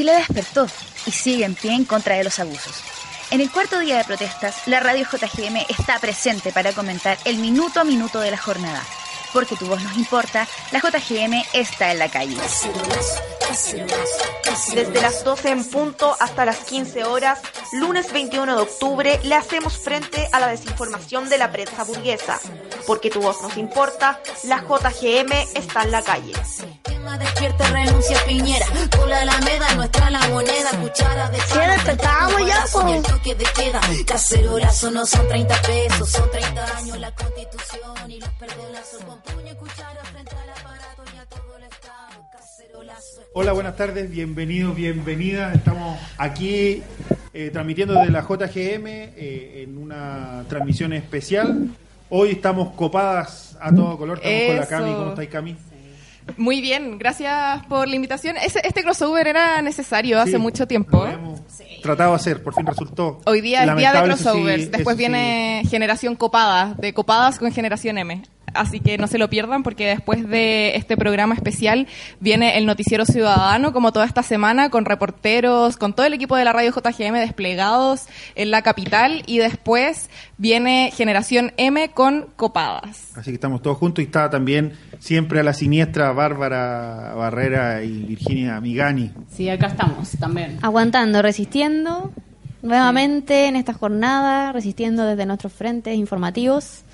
Chile despertó y sigue en pie en contra de los abusos. En el cuarto día de protestas, la radio JGM está presente para comentar el minuto a minuto de la jornada. Porque tu voz nos importa, la JGM está en la calle. Desde las 12 en punto hasta las 15 horas, lunes 21 de octubre, le hacemos frente a la desinformación de la prensa burguesa. Porque tu voz nos importa, la JGM está en la calle. Despierta, renuncia Piñera. Con la alameda, nuestra la moneda. Cuchara de Sí, despertamos ya, po. Y el toque de queda. Cacerolazo no son 30 pesos, son 30 años la constitución. Y los perdonazos con puño y cuchara frente al aparato y a todo el Estado. Cacerolazo. Hola, buenas tardes, bienvenidos, bienvenidas. Estamos aquí eh, transmitiendo desde la JGM eh, en una transmisión especial. Hoy estamos copadas a todo color. Estamos con la Eso. Cami. ¿Cómo estáis, Cami? Muy bien, gracias por la invitación. Ese- este crossover era necesario hace Sí, mucho tiempo. Lo hemos tratado de hacer, por fin resultó. Hoy día es día de Lamentable, eso sí, crossovers. Después eso sí. viene Generación Copada, de Copadas con Generación M. Así que no se lo pierdan porque después de este programa especial viene el Noticiero Ciudadano, como toda esta semana, con reporteros, con todo el equipo de la radio JGM desplegados en la capital. Y después viene Generación M con Copadas. Así que estamos todos juntos y está también siempre a la siniestra Bárbara Barrera y Virginia Migani. Sí, acá estamos también. Aguantando, resistiendo nuevamente en esta jornada, resistiendo desde nuestros frentes informativos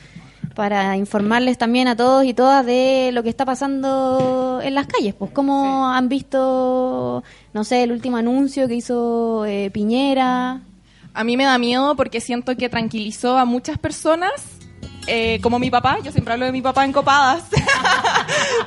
para informarles también a todos y todas de lo que está pasando en las calles, pues cómo han visto, no sé, el último anuncio que hizo eh, Piñera. A mí me da miedo porque siento que tranquilizó a muchas personas, eh, como mi papá, yo siempre hablo de mi papá en copadas,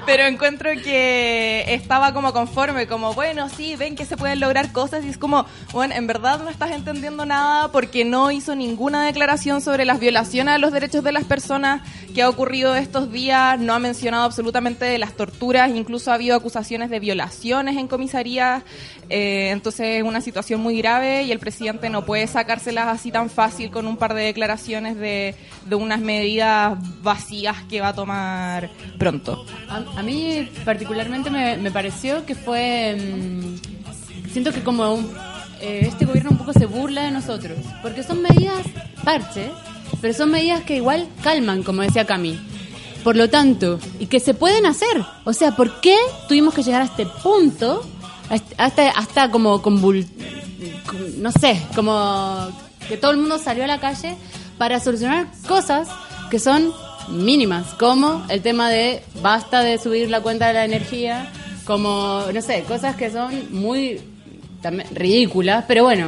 pero encuentro que estaba como conforme, como, bueno, sí, ven que se pueden lograr cosas y es como, bueno, en verdad no estás entendiendo nada porque no hizo ninguna declaración sobre las violaciones a los derechos de las personas que ha ocurrido estos días, no ha mencionado absolutamente de las torturas, incluso ha habido acusaciones de violaciones en comisarías, eh, entonces es una situación muy grave y el presidente no puede sacárselas así tan fácil con un par de declaraciones de, de unas medidas vacías que va a tomar pronto. A, a mí particularmente me, pareció que fue... mm, siento que como eh, este gobierno un poco se burla de nosotros, porque son medidas parche, pero son medidas que igual calman, como decía Cami. Por lo tanto, y que se pueden hacer. O sea, ¿por qué tuvimos que llegar a este punto? Hasta, hasta, hasta como convul- con- no sé, como que todo el mundo salió a la calle para solucionar cosas que son mínimas, como el tema de basta de subir la cuenta de la energía, como, no sé, cosas que son muy ridículas, pero bueno,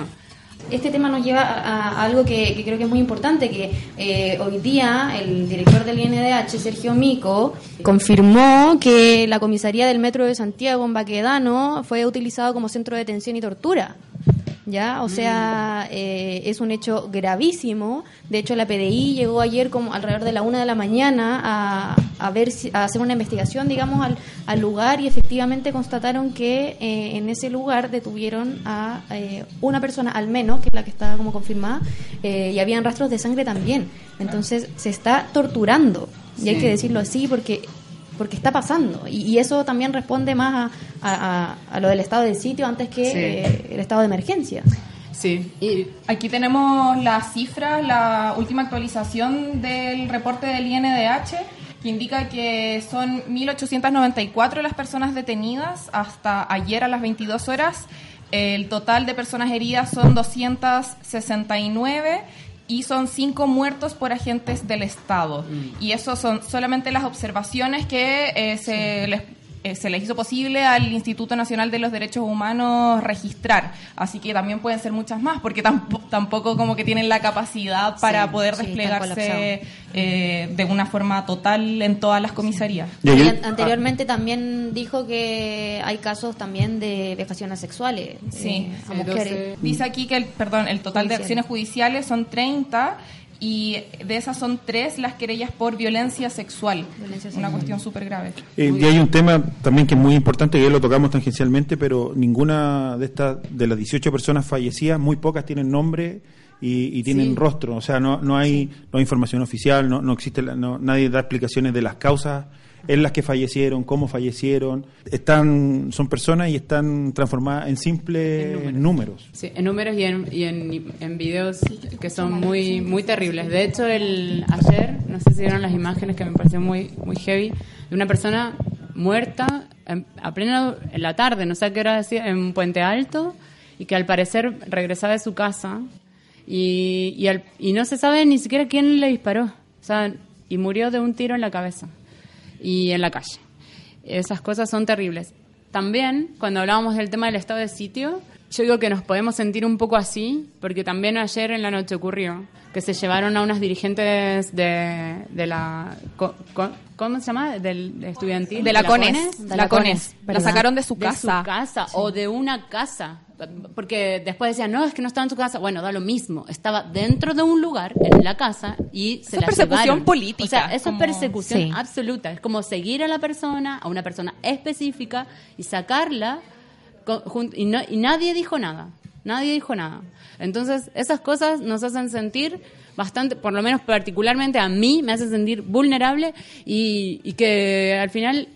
Este tema nos lleva a, a algo que, que creo que es muy importante, que eh, hoy día el director del INDH, Sergio Mico, confirmó que la comisaría del Metro de Santiago en Baquedano fue utilizado como centro de detención y tortura. ¿Ya? O sea, eh, es un hecho gravísimo. De hecho, la PDI llegó ayer como alrededor de la una de la mañana a, a ver si, a hacer una investigación, digamos, al, al lugar y efectivamente constataron que eh, en ese lugar detuvieron a eh, una persona al menos, que es la que está como confirmada, eh, y habían rastros de sangre también. Entonces, se está torturando. Y hay que decirlo así porque porque está pasando y, y eso también responde más a, a- a- a lo del estado de sitio antes que Sí. eh, el estado de emergencia. Sí, y aquí tenemos las cifras, la última actualización del reporte del INDH, que indica que son 1.894 las personas detenidas hasta ayer a las 22 horas. El total de personas heridas son 269 y son cinco muertos por agentes del Estado. Y eso son solamente las observaciones que eh, se les eh, se les hizo posible al Instituto Nacional de los Derechos Humanos registrar. Así que también pueden ser muchas más, porque tampo- tampoco como que tienen la capacidad para Sí, poder sí, desplegarse eh, de una forma total en todas las comisarías. Y anteriormente también dijo que hay casos también de vejaciones sexuales Sí, eh, a sí, mujeres. 12. Dice aquí que el, perdón, el total de acciones judiciales son 30 y de esas son tres las querellas por violencia sexual. Violencia Una sexual. cuestión súper grave. Eh, y hay un tema también que es muy importante, que ya lo tocamos tangencialmente, pero ninguna de estas, de las 18 personas fallecidas, muy pocas tienen nombre y, y tienen Sí. rostro. O sea, no, no hay no hay información oficial, no, no existe, la- no- nadie da explicaciones de las causas en las que fallecieron, cómo fallecieron. Están, son personas y están transformadas en simples números. Sí, en números y en, y en, en videos que son muy muy terribles. De hecho, el ayer, no sé si vieron las imágenes que me pareció muy muy heavy, de una persona muerta en, a plena en la tarde, no sé a qué hora decía, en Puente Alto, y que al parecer regresaba de su casa y, y, al- y no se sabe ni siquiera quién le disparó. O sea, y murió de un tiro en la cabeza y en la calle. Esas cosas son terribles. También, cuando hablábamos del tema del estado de sitio, yo digo que nos podemos sentir un poco así, porque también ayer en la noche ocurrió que se llevaron a unas dirigentes de, de la... co- co- ¿Cómo se llama? Del estudiantil. De la CONES. De La la CONES. CONES, La sacaron de su de casa. su casa o de una casa. Porque después decían, no, es que no estaba en su casa. Bueno, da lo mismo. Estaba dentro de un lugar, en la casa, y se es la persecución llevaron. política, O sea, eso como- es persecución Sí. absoluta. Es como seguir a la persona, a una persona específica, y sacarla, con- y, no- y nadie dijo nada. Nadie dijo nada. Entonces, esas cosas nos hacen sentir bastante, por lo menos particularmente a mí, me hace sentir vulnerable y, y que al final,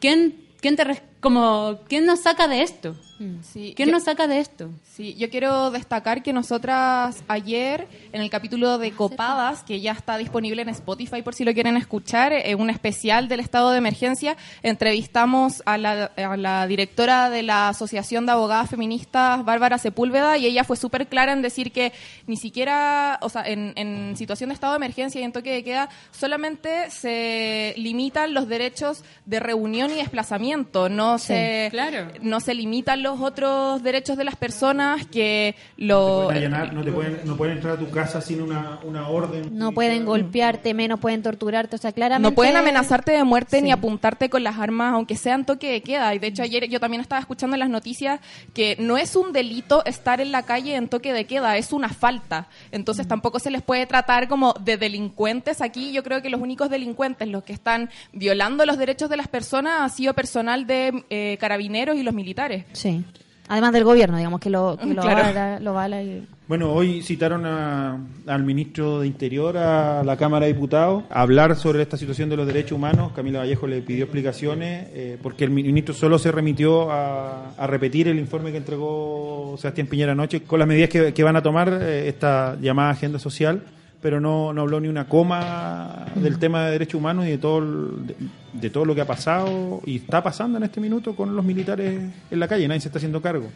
¿quién, quién te como, ¿quién nos saca de esto? Sí, ¿Quién yo- nos saca de esto? Sí, yo quiero destacar que nosotras ayer, en el capítulo de Copadas, que ya está disponible en Spotify por si lo quieren escuchar, eh, un especial del estado de emergencia, entrevistamos a la, a la directora de la Asociación de Abogadas Feministas, Bárbara Sepúlveda, y ella fue súper clara en decir que ni siquiera, o sea, en, en situación de estado de emergencia y en toque de queda, solamente se limitan los derechos de reunión y desplazamiento, no se claro. no se limitan los otros derechos de las personas que No lo te pueden allanar, no, te pueden, no pueden entrar a tu casa sin una, una orden. No pueden golpearte, menos pueden torturarte, o sea, claramente... no pueden amenazarte de muerte Sí. ni apuntarte con las armas, aunque sean toque de queda. Y de hecho ayer yo también estaba escuchando en las noticias que no es un delito estar en la calle en toque de queda, es una falta. Entonces Mm. tampoco se les puede tratar como de delincuentes. Aquí yo creo que los únicos delincuentes, los que están violando los derechos de las personas, ha sido personal de eh, carabineros y los militares. Sí. Además del gobierno, digamos, que lo, que lo, Claro. avala, lo avala y... Bueno, hoy citaron a- al ministro de Interior a la Cámara de Diputados a hablar sobre esta situación de los derechos humanos. Camila Vallejo le pidió explicaciones eh, porque el ministro solo se remitió a, a repetir el informe que entregó Sebastián Piñera anoche con las medidas que, que van a tomar eh, esta llamada agenda social, pero no, no habló ni una coma del tema de derechos humanos y de todo, el- de, de todo lo que ha pasado y está pasando en este minuto con los militares en la calle. Nadie se está haciendo cargo.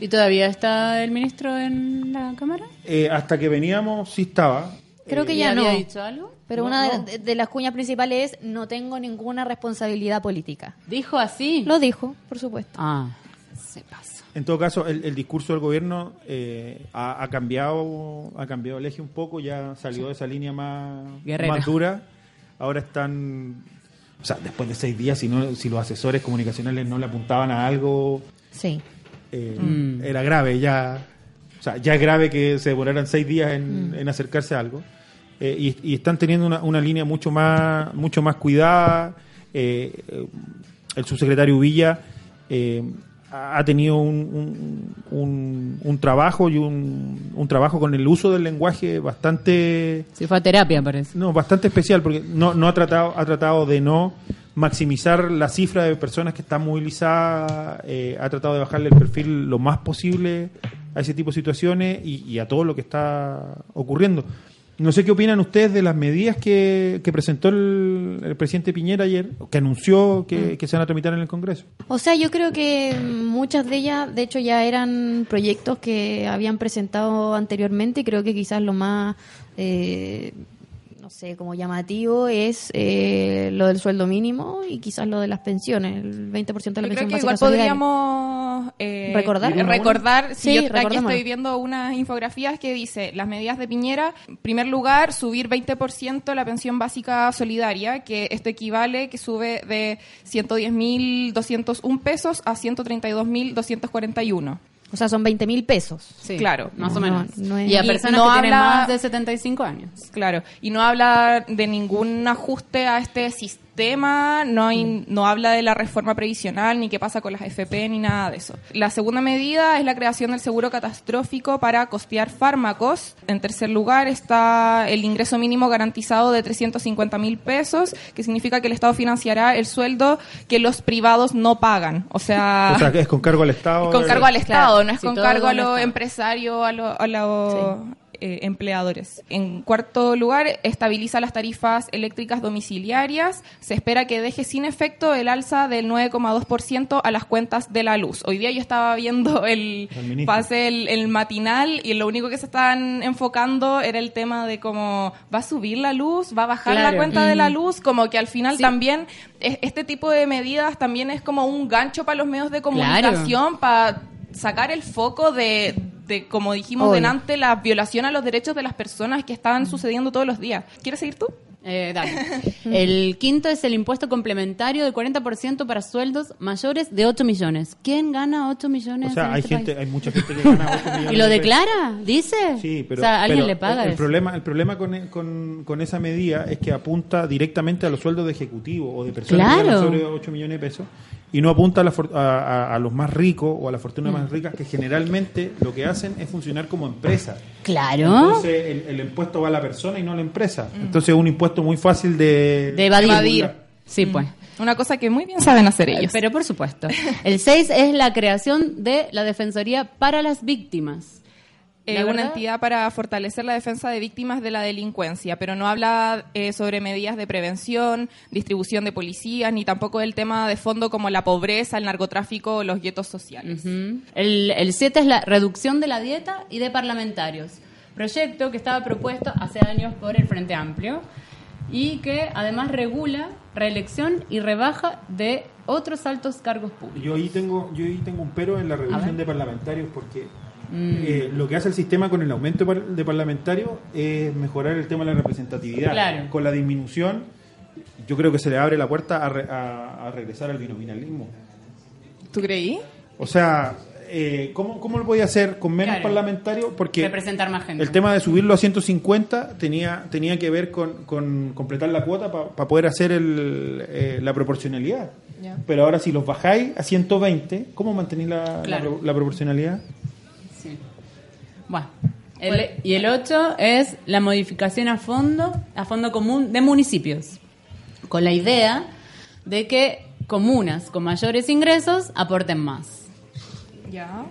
¿Y todavía está el ministro en la Cámara? Eh, hasta que veníamos sí estaba. Creo que ¿Y ya había no. dicho algo? Pero No, una de- no. De, de las cuñas principales es no tengo ninguna responsabilidad política. ¿Dijo así? Lo dijo, por supuesto. Ah, se pasó. En todo caso, el, el discurso del gobierno eh, ha, ha cambiado ha cambiado el eje un poco, ya salió de esa línea más, Guerrera. más dura. Ahora están, o sea, después de seis días, si, no, si los asesores comunicacionales no le apuntaban a algo, Sí. eh, Mm. era grave ya. O sea, ya es grave que se demoraran seis días en, en acercarse a algo. Eh, y, y están teniendo una, una línea mucho más, mucho más cuidada. El subsecretario Villa eh, ha tenido un, un, un- un trabajo y un, un trabajo con el uso del lenguaje bastante Sí, fue a terapia, parece. no, bastante especial porque no, no ha tratado ha tratado de no maximizar la cifra de personas que están movilizadas, eh, ha tratado de bajarle el perfil lo más posible a ese tipo de situaciones y, y a todo lo que está ocurriendo. No sé qué opinan ustedes de las medidas que, que presentó el, el presidente Piñera ayer, que anunció que, que se van a tramitar en el Congreso. O sea, yo creo que muchas de ellas, de hecho, ya eran proyectos que habían presentado anteriormente y creo que quizás lo más, eh, no sé, como llamativo es eh, lo del sueldo mínimo y quizás lo de las pensiones, el 20% de la Yo pensión creo que igual podríamos eh, ¿Recordar? recordar sí, Sí, yo aquí estoy viendo unas infografías que dice las medidas de Piñera, en primer lugar, subir 20% la pensión básica solidaria, que esto equivale que sube de 110.201 pesos a 132.241. O sea, son 20 mil pesos. Sí, Claro. Más o No, menos. no es- y a Y personas no que tienen habla- más de 75 años. Claro, y no habla de ningún ajuste a este sistema tema, no, hay, no habla de la reforma previsional, ni qué pasa con las FP, ni nada de eso. La segunda medida es la creación del seguro catastrófico para costear fármacos. En tercer lugar está el ingreso mínimo garantizado de 350 mil pesos, que significa que el Estado financiará el sueldo que los privados no pagan. O sea, O sea, que es con cargo al Estado. con cargo al Estado, Claro, no es sí, con cargo a los empresarios, a los a los, eh, empleadores. En cuarto lugar, estabiliza las tarifas eléctricas domiciliarias. Se espera que deje sin efecto el alza del 9,2% a las cuentas de la luz. Hoy día yo estaba viendo el El pase el, el matinal y lo único que se estaban enfocando era el tema de cómo va a subir la luz, va a bajar la cuenta de la Mm. luz, como que al final también es- este tipo de medidas también es como un gancho para los medios de comunicación para sacar el foco de, de como dijimos Obvio. delante, la violación a los derechos de las personas que están sucediendo todos los días. ¿Quieres seguir tú? Eh, dale. El quinto es el impuesto complementario del 40% para sueldos mayores de 8 millones. ¿Quién gana 8 millones? O sea, en hay este gente, país? hay mucha gente que gana 8 millones ¿Y lo declara? ¿Dice? Sí, pero, O sea, alguien pero le paga el, el eso. problema, el problema con, con, con esa medida es que apunta directamente a los sueldos de ejecutivo o de personas que Claro. ganan sobre 8 millones de pesos y no apunta a, la for- a, a- a los más ricos o a la fortuna Mm. más ricas que generalmente lo que hacen es funcionar como empresa. Claro. Entonces el, el impuesto va a la persona y no a la empresa. Entonces es un impuesto muy fácil de, De evadir. Evadir. Sí, pues. Una cosa que muy bien saben hacer ellos. Pero por supuesto. El 6 es la creación de la Defensoría para las Víctimas. Eh, una entidad para fortalecer la defensa de víctimas de la delincuencia, pero no habla eh, sobre medidas de prevención, distribución de policías, ni tampoco del tema de fondo como la pobreza, el narcotráfico o los guetos sociales. El, el 7 es la reducción de la dieta y de parlamentarios. Proyecto que estaba propuesto hace años por el Frente Amplio y que además regula reelección y rebaja de otros altos cargos públicos. Yo ahí tengo, yo ahí tengo un pero en la reducción de parlamentarios porque Mm. eh, lo que hace el sistema con el aumento de parlamentarios es mejorar el tema de la representatividad. Claro. Con la disminución, yo creo que se le abre la puerta a, re- a- a regresar al binominalismo. ¿Tú creí? O sea, eh, ¿cómo, ¿cómo lo voy a hacer con menos Claro. parlamentarios? Porque Representar más gente. el tema de subirlo a 150 tenía, tenía que ver con, con completar la cuota para poder hacer el, eh, la proporcionalidad. Pero ahora si los bajáis a 120, ¿cómo mantenéis Claro. la proporcionalidad? Bueno. el- y el 8 es la modificación a fondo, a fondo común de municipios, con la idea de que comunas con mayores ingresos aporten más. Ya.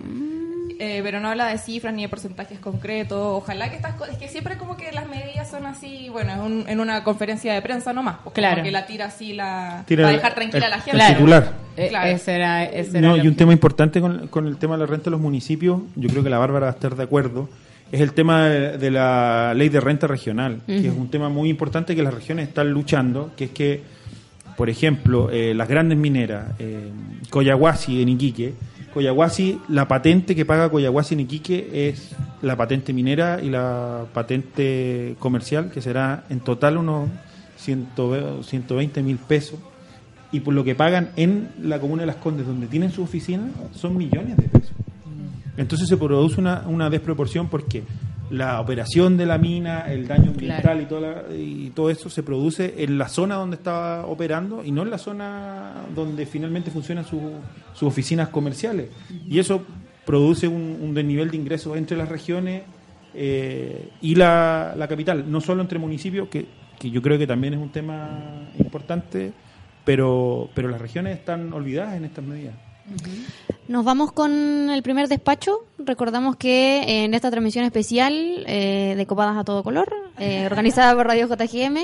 Eh, pero no habla de cifras ni de porcentajes concretos. Ojalá que estas cosas. Es que siempre como que las medidas son así, bueno, es un- en una conferencia de prensa nomás. pues, como Claro. que la tira así la. Tira para el- dejar tranquila el- a la el gente. Titular. Eh, Claro. Ese era, ese era No, lo- y un tema importante con, con el tema de la renta de los municipios, yo creo que la Bárbara va a estar de acuerdo, es el tema de, de la ley de renta regional, que es un tema muy importante que las regiones están luchando, que es que, por ejemplo, eh, las grandes mineras, eh, Coyahuasi en Iquique, Coyahuasi, la patente que paga Coyahuasi en Iquique es la patente minera y la patente comercial, que será en total unos 120 mil pesos. Y por lo que pagan en la comuna de Las Condes, donde tienen su oficina, son millones de pesos. Entonces se produce una, una desproporción porque la operación de la mina, el daño ambiental Claro. y, toda la- y todo eso se produce en la zona donde estaba operando y no en la zona donde finalmente funcionan su- sus oficinas comerciales. Y eso produce un, un desnivel de ingresos entre las regiones eh, y la, la capital, no solo entre municipios, que, que yo creo que también es un tema importante, pero, pero las regiones están olvidadas en estas medidas. Nos vamos con el primer despacho. Recordamos que en esta transmisión especial eh, de Copadas a todo color, eh, organizada por Radio JGM,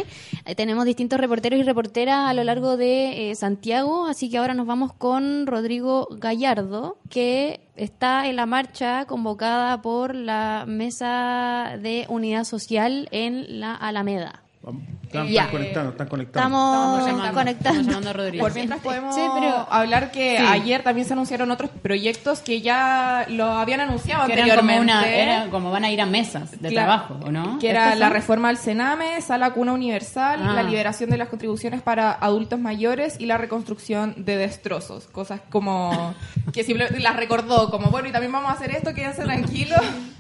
eh, tenemos distintos reporteros y reporteras a lo largo de eh, Santiago, así que ahora nos vamos con Rodrigo Gallardo, que está en la marcha convocada por la Mesa de Unidad Social en la Alameda. Están, están conectando, están conectando. Estamos, Estamos llamando, conectando. estamos llamando a Rodrigo. Por mientras podemos Sí, pero- hablar que Sí. ayer también se anunciaron otros proyectos que ya lo habían anunciado que eran como, anteriormente. una, era como van a ir a mesas de Claro, trabajo, ¿o no? Que era ¿Estos la son? reforma al Sename, Sala Cuna Universal, Ah. la liberación de las contribuciones para adultos mayores y la reconstrucción de destrozos. Cosas como que simplemente las recordó, como bueno, y también vamos a hacer esto, quédense tranquilos.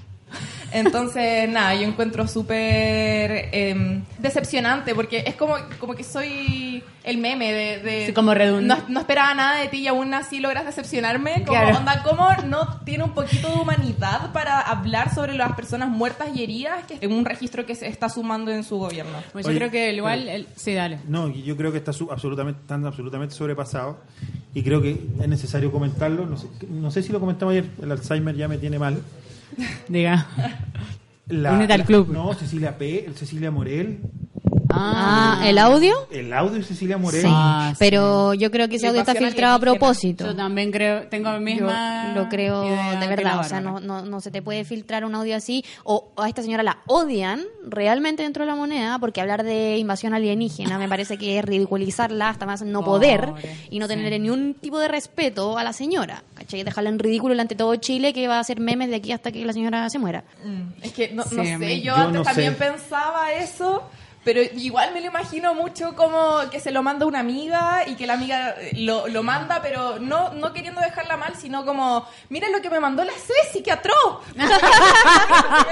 Entonces, nada, yo encuentro súper em, decepcionante porque es como, como que soy el meme de... de- Sí, como redundante. No, no esperaba nada de ti y aún así logras decepcionarme. Como, Claro. onda, ¿cómo no tiene un poquito de humanidad para hablar sobre las personas muertas y heridas que en un registro que se está sumando en su gobierno? Pues yo Oye, creo que igual... pero- el- sí, dale. No, yo creo que está su- absolutamente, están absolutamente sobrepasados y creo que es necesario comentarlo. No sé, no sé si lo comentamos ayer, el Alzheimer ya me tiene mal. Diga. La- Únete al club. No, Cecilia P., Cecilia Morel, Ah, ¿el audio? el audio de Cecilia Morel. Sí, Ah, sí. pero yo creo que ese audio está filtrado a propósito. Yo también creo, tengo la Yo misma lo creo de verdad, o sea, no, no, no se te puede filtrar un audio así, o a esta señora la odian realmente dentro de la moneda, porque hablar de invasión alienígena me parece que es ridiculizarla hasta más no poder Pobre, y no sí. tener ni un tipo de respeto a la señora, ¿cachai? Dejarla en ridículo delante de todo Chile que va a hacer memes de aquí hasta que la señora se muera. Mm, Es que no, Sí, no sé, yo, Yo antes no también sé. pensaba eso, pero igual me lo imagino mucho como que se lo manda una amiga y que la amiga eh, lo, lo manda, pero no, no queriendo dejarla mal, sino como, mira lo que me mandó la Ceci, que atroz. me lo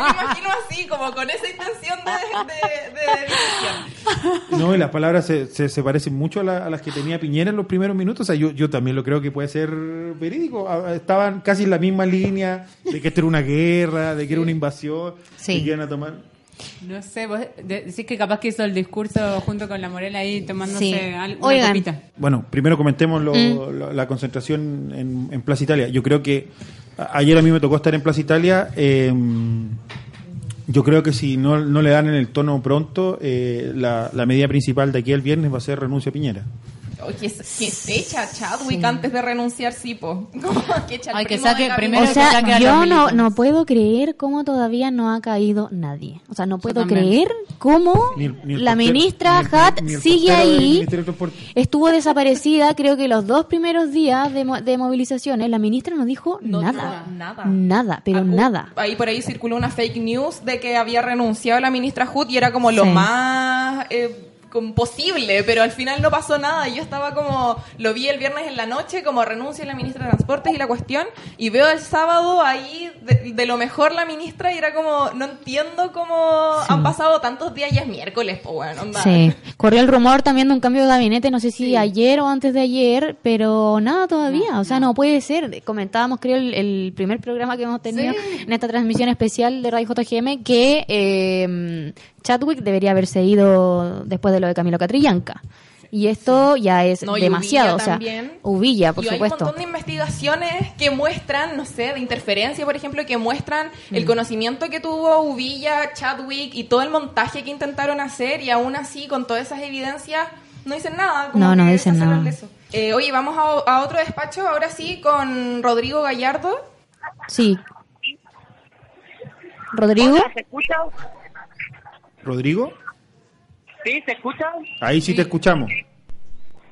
imagino así, como con esa intención de, de, de difusión. No, y las palabras se, se, se parecen mucho a, la- a las que tenía Piñera en los primeros minutos. O sea, yo, yo también lo creo que puede ser verídico. Estaban casi en la misma línea de que esto era una guerra, de que era una invasión, Sí. que iban a tomar. No sé, vos de- decís que capaz que hizo el discurso junto con la Morela ahí tomándose Sí. al- una Oigan. copita. Bueno, primero comentemos lo- Mm. la, la concentración en, en Plaza Italia. Yo creo que ayer a mí me tocó estar en Plaza Italia. eh, yo creo que si no, no le dan en el tono pronto, eh, la, la medida principal de aquí al viernes va a ser renuncia a Piñera. Oye, que, que se echa Chadwick antes de renunciar, sí, po. Que Ay, que saque primero o que sea, saque yo no, no puedo creer cómo todavía no ha caído nadie. O sea, no puedo creer cómo Ni el- ni el la portero- ministra ni el- Hat ni el sigue ahí. Estuvo desaparecida, creo que los dos primeros días de, mo- de movilizaciones, la ministra no dijo No nada. nada. Nada, pero Ah, uh, nada. Ahí por ahí circuló una fake news de que había renunciado la ministra Hood y era como lo más eh, como posible, pero al final no pasó nada. Y yo estaba como, lo vi el viernes en la noche, como renuncia la ministra de Transportes y la cuestión, y veo el sábado ahí de, de lo mejor la ministra y era como, no entiendo cómo han pasado tantos días, ya es miércoles, pues bueno, onda. Sí, corrió el rumor también de un cambio de gabinete, no sé si ayer o antes de ayer, pero nada todavía, o sea, no puede ser. Comentábamos, creo, el, el primer programa que hemos tenido en esta transmisión especial de Radio JGM, que eh, Chadwick debería haberse ido después de lo de Camilo Catrillanca. Y esto ya es No, demasiado, o sea, también. Uvilla, por y hay un supuesto. montón de investigaciones que muestran, no sé, de interferencia, por ejemplo, que muestran Mm. el conocimiento que tuvo Uvilla, Chadwick y todo el montaje que intentaron hacer y aún así, con todas esas evidencias, no dicen nada. como No, no dicen nada. Eh, oye, vamos a, a otro despacho, ahora sí, con Rodrigo Gallardo. Sí. Rodrigo, ¿Se escucha? ¿Rodrigo? ¿Sí? ¿Se escucha? Ahí sí te escuchamos.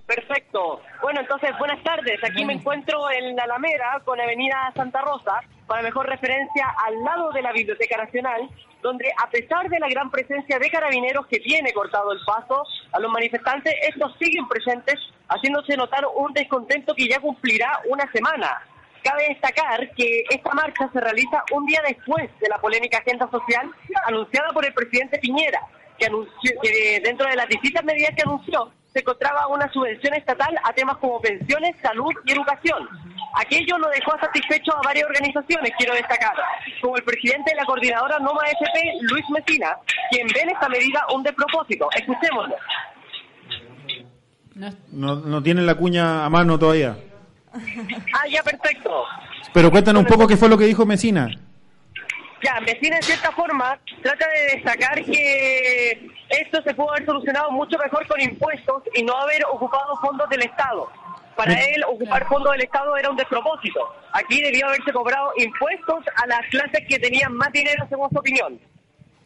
Perfecto. Bueno, entonces, buenas tardes. Aquí me encuentro en la Alameda con Avenida Santa Rosa, para mejor referencia al lado de la Biblioteca Nacional, donde a pesar de la gran presencia de carabineros que tiene cortado el paso a los manifestantes, estos siguen presentes, haciéndose notar un descontento que ya cumplirá una semana. Cabe destacar que esta marcha se realiza un día después de la polémica agenda social anunciada por el presidente Piñera, que, anunció, que dentro de las distintas medidas que anunció se encontraba una subvención estatal a temas como pensiones, salud y educación. Aquello no dejó satisfecho a varias organizaciones, quiero destacar, como el presidente de la coordinadora Noma FP, Luis Mesina, quien ve en esta medida un despropósito. Escuchémoslo. No, No, no tienen la cuña a mano todavía. Ah, ya, perfecto. Pero cuéntanos un poco qué fue lo que dijo Mesina. Ya, Mesina en cierta forma trata de destacar que esto se pudo haber solucionado mucho mejor con impuestos y no haber ocupado fondos del Estado. Para él, ocupar fondos del Estado era un despropósito. Aquí debió haberse cobrado impuestos a las clases que tenían más dinero, según su opinión.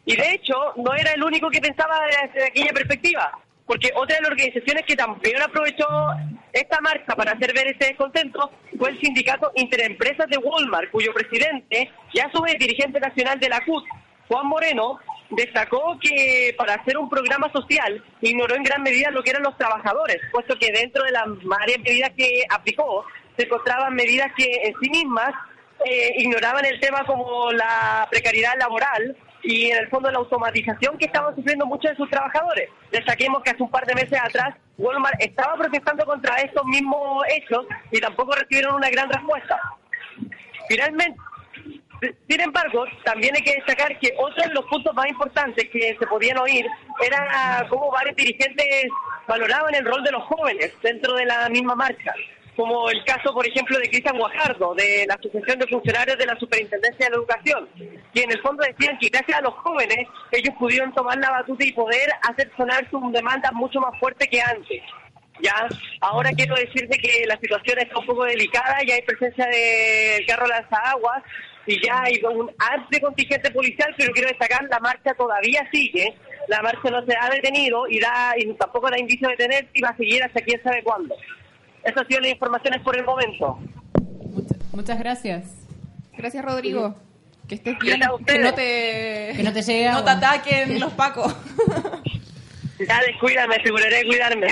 Y de hecho, no era el único que pensaba desde aquella perspectiva, porque otra de las organizaciones que también aprovechó esta marcha para hacer ver ese descontento fue el sindicato Interempresas de Walmart, cuyo presidente y a su vez dirigente nacional de la CUT, Juan Moreno, destacó que para hacer un programa social ignoró en gran medida lo que eran los trabajadores, puesto que dentro de las varias medidas que aplicó se encontraban medidas que en sí mismas eh, ignoraban el tema como la precariedad laboral y en el fondo la automatización que estaban sufriendo muchos de sus trabajadores. Destaquemos que hace un par de meses atrás Walmart estaba protestando contra estos mismos hechos y tampoco recibieron una gran respuesta. Finalmente, sin embargo, también hay que destacar que otro de los puntos más importantes que se podían oír era cómo varios dirigentes valoraban el rol de los jóvenes dentro de la misma marcha, como el caso, por ejemplo, de Cristian Guajardo, de la Asociación de Funcionarios de la Superintendencia de la Educación, que en el fondo decían que gracias a los jóvenes ellos pudieron tomar la batuta y poder hacer sonar sus demandas mucho más fuerte que antes. Ya, ahora quiero decirte que la situación está un poco delicada, ya hay presencia del carro lanzaguas y ya hay un amplio contingente policial, pero quiero destacar, la marcha todavía sigue, la marcha no se ha detenido y da y tampoco da indicio de detenerse y va a seguir hasta quién sabe cuándo. Esas han sido las informaciones por el momento. Muchas gracias. Gracias, Rodrigo. Que estés bien, que ustedes. no te, Que no te llegue no te ataquen los pacos. Ya descuídame, aseguraré de cuidarme.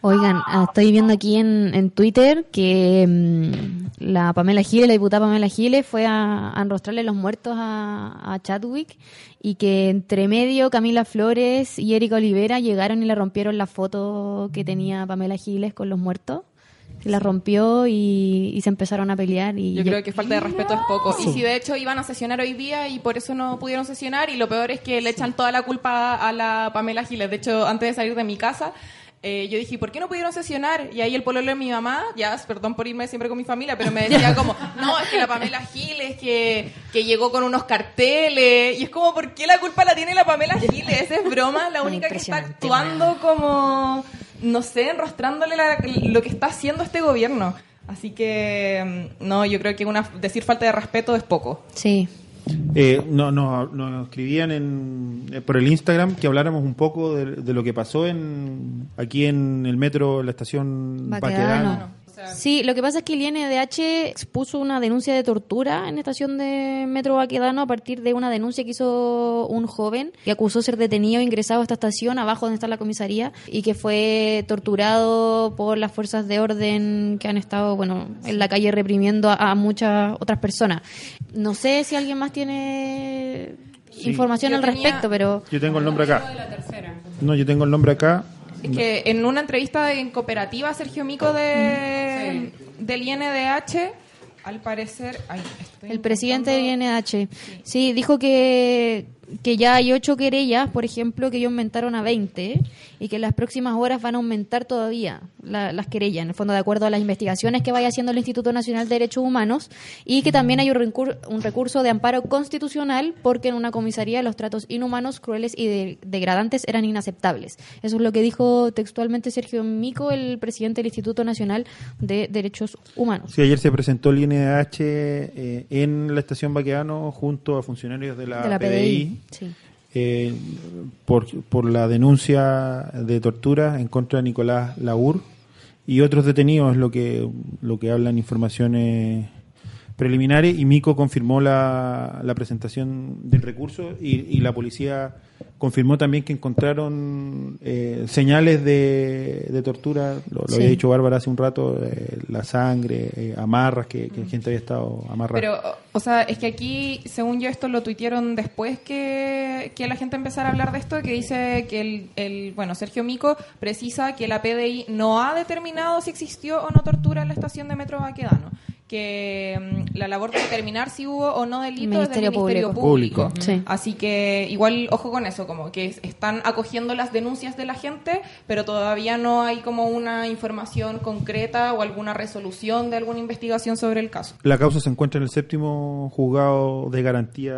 Oigan, ah, estoy viendo aquí en, en Twitter que mm, la Pamela Giles, la diputada Pamela Giles, fue a, a enrostrarle los muertos a, a Chadwick y que entre medio Camila Flores y Erika Olivera llegaron y le rompieron la foto que tenía Pamela Giles con los muertos. La rompió y, y se empezaron a pelear. Y Yo creo que falta de respeto es poco. Sí. Y si de hecho iban a sesionar hoy día y por eso no pudieron sesionar, y lo peor es que le echan toda la culpa a la Pamela Giles. De hecho, antes de salir de mi casa, eh, yo dije, ¿por qué no pudieron sesionar? Y ahí el pololo de mi mamá, ya, perdón por irme siempre con mi familia, pero me decía como, no, es que la Pamela Giles, que, que llegó con unos carteles. Y es como, ¿por qué la culpa la tiene la Pamela Giles? Es broma, la única que está actuando como, no sé, enrostrándole la- lo que está haciendo este gobierno. Así que, mm, no, yo creo que una, decir falta de respeto es poco. Sí. Eh, no, no, nos escribían en, eh, por el Instagram que habláramos un poco de, de lo que pasó en aquí en el metro, la estación Baquedano. Baquedano. Sí, lo que pasa es que el INDH expuso una denuncia de tortura en la estación de Metro Baquedano a partir de una denuncia que hizo un joven que acusó ser detenido e ingresado a esta estación, abajo donde está la comisaría, y que fue torturado por las fuerzas de orden que han estado, bueno, en la calle reprimiendo a, a muchas otras personas. No sé si alguien más tiene Sí. información Yo al tenía- respecto, pero... Yo tengo el nombre acá. No, yo tengo el nombre acá. Es que en una entrevista en cooperativa, Sergio Mico de, del INDH, al parecer... ay, estoy El presidente del intentando- INH. Sí, dijo que, que ya hay ocho querellas, por ejemplo, que ellos aumentaron a 20 y que en las próximas horas van a aumentar todavía la- las querellas, en el fondo de acuerdo a las investigaciones que vaya haciendo el Instituto Nacional de Derechos Humanos y que también hay un, recur- un recurso de amparo constitucional porque en una comisaría los tratos inhumanos, crueles y de- degradantes eran inaceptables. Eso es lo que dijo textualmente Sergio Mico, el presidente del Instituto Nacional de Derechos Humanos. Sí, ayer se presentó el INDH eh, en la estación Baquedano junto a funcionarios de la, de la PDI, PDI. Eh, por, por la denuncia de tortura en contra de Nicolás Laur y otros detenidos, lo que, lo que hablan informaciones preliminares, y Mico confirmó la, la presentación del recurso y, y la policía confirmó también que encontraron eh, señales de, de tortura, lo, lo Sí. había dicho Bárbara hace un rato, eh, la sangre, eh, amarras, que, que gente había estado amarrada. Pero, o sea, es que aquí, según yo, esto lo tuitearon después que, que la gente empezara a hablar de esto, que dice que el, el, bueno, Sergio Mico precisa que la PDI no ha determinado si existió o no tortura en la estación de Metro Baquedano. Que mm, la labor de determinar si hubo o no delito es del Ministerio Público. Público. Sí. Así que igual, ojo con eso, como que es- están acogiendo las denuncias de la gente, pero todavía no hay como una información concreta o alguna resolución de alguna investigación sobre el caso. La causa se encuentra en el séptimo juzgado de garantía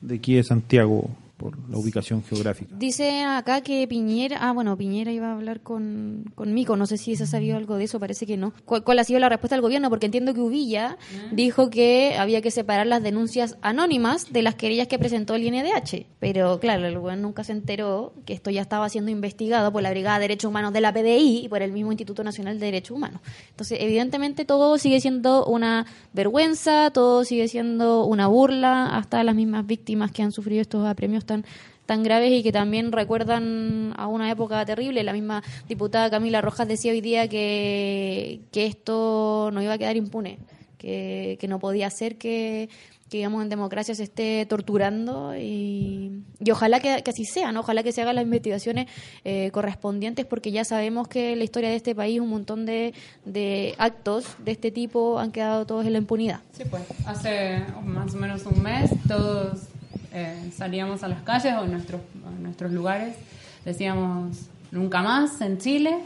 de aquí de Santiago, por la ubicación geográfica. Dice acá que Piñera, ah bueno, Piñera iba a hablar con, con Mico, no sé si se ha sabido algo de eso, parece que no. ¿Cuál, cuál ha sido la respuesta del gobierno? Porque entiendo que Uvilla dijo que había que separar las denuncias anónimas de las querellas que presentó el INDH, pero claro, el gobierno nunca se enteró que esto ya estaba siendo investigado por la Brigada de Derechos Humanos de la PDI y por el mismo Instituto Nacional de Derechos Humanos. Entonces, evidentemente todo sigue siendo una vergüenza, todo sigue siendo una burla, hasta las mismas víctimas que han sufrido estos apremios tan tan graves y que también recuerdan a una época terrible. La misma diputada Camila Rojas decía hoy día que, que esto no iba a quedar impune, que, que no podía ser que, que, digamos, en democracia se esté torturando y, y ojalá que, que así sea, ¿no? Ojalá que se hagan las investigaciones eh, correspondientes porque ya sabemos que en la historia de este país un montón de, de actos de este tipo han quedado todos en la impunidad. Sí, pues. Hace más o menos un mes todos eh, salíamos a las calles o en nuestros, nuestros lugares, decíamos nunca más en Chile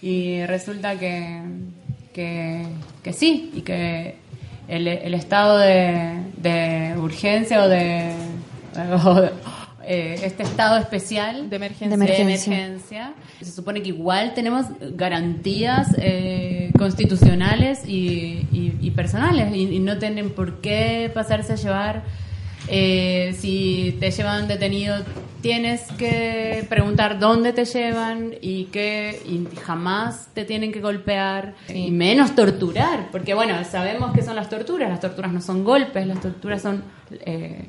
y resulta que, que, que sí y que el, el estado de, de urgencia o de, o eh, este estado especial De emergencia. De emergencia. emergencia. Se supone que igual tenemos garantías eh, constitucionales y, y- y personales y, y no tienen por qué pasarse a llevar. Eh, si te llevan detenido, tienes que preguntar dónde te llevan y que y jamás te tienen que golpear y menos torturar, porque bueno, sabemos que son las torturas. Las torturas no son golpes, las torturas son eh,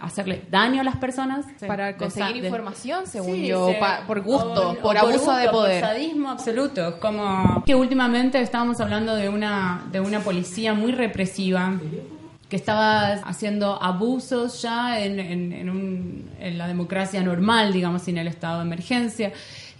hacerle daño a las personas Para conseguir de- información, según Sí, yo, se- pa- por gusto, o- por o abuso de gusto, poder. Por sadismo absoluto. Como que últimamente estábamos hablando de una, de una policía muy represiva que estaba haciendo abusos ya en, en- en un- en la democracia normal, digamos, sin el estado de emergencia,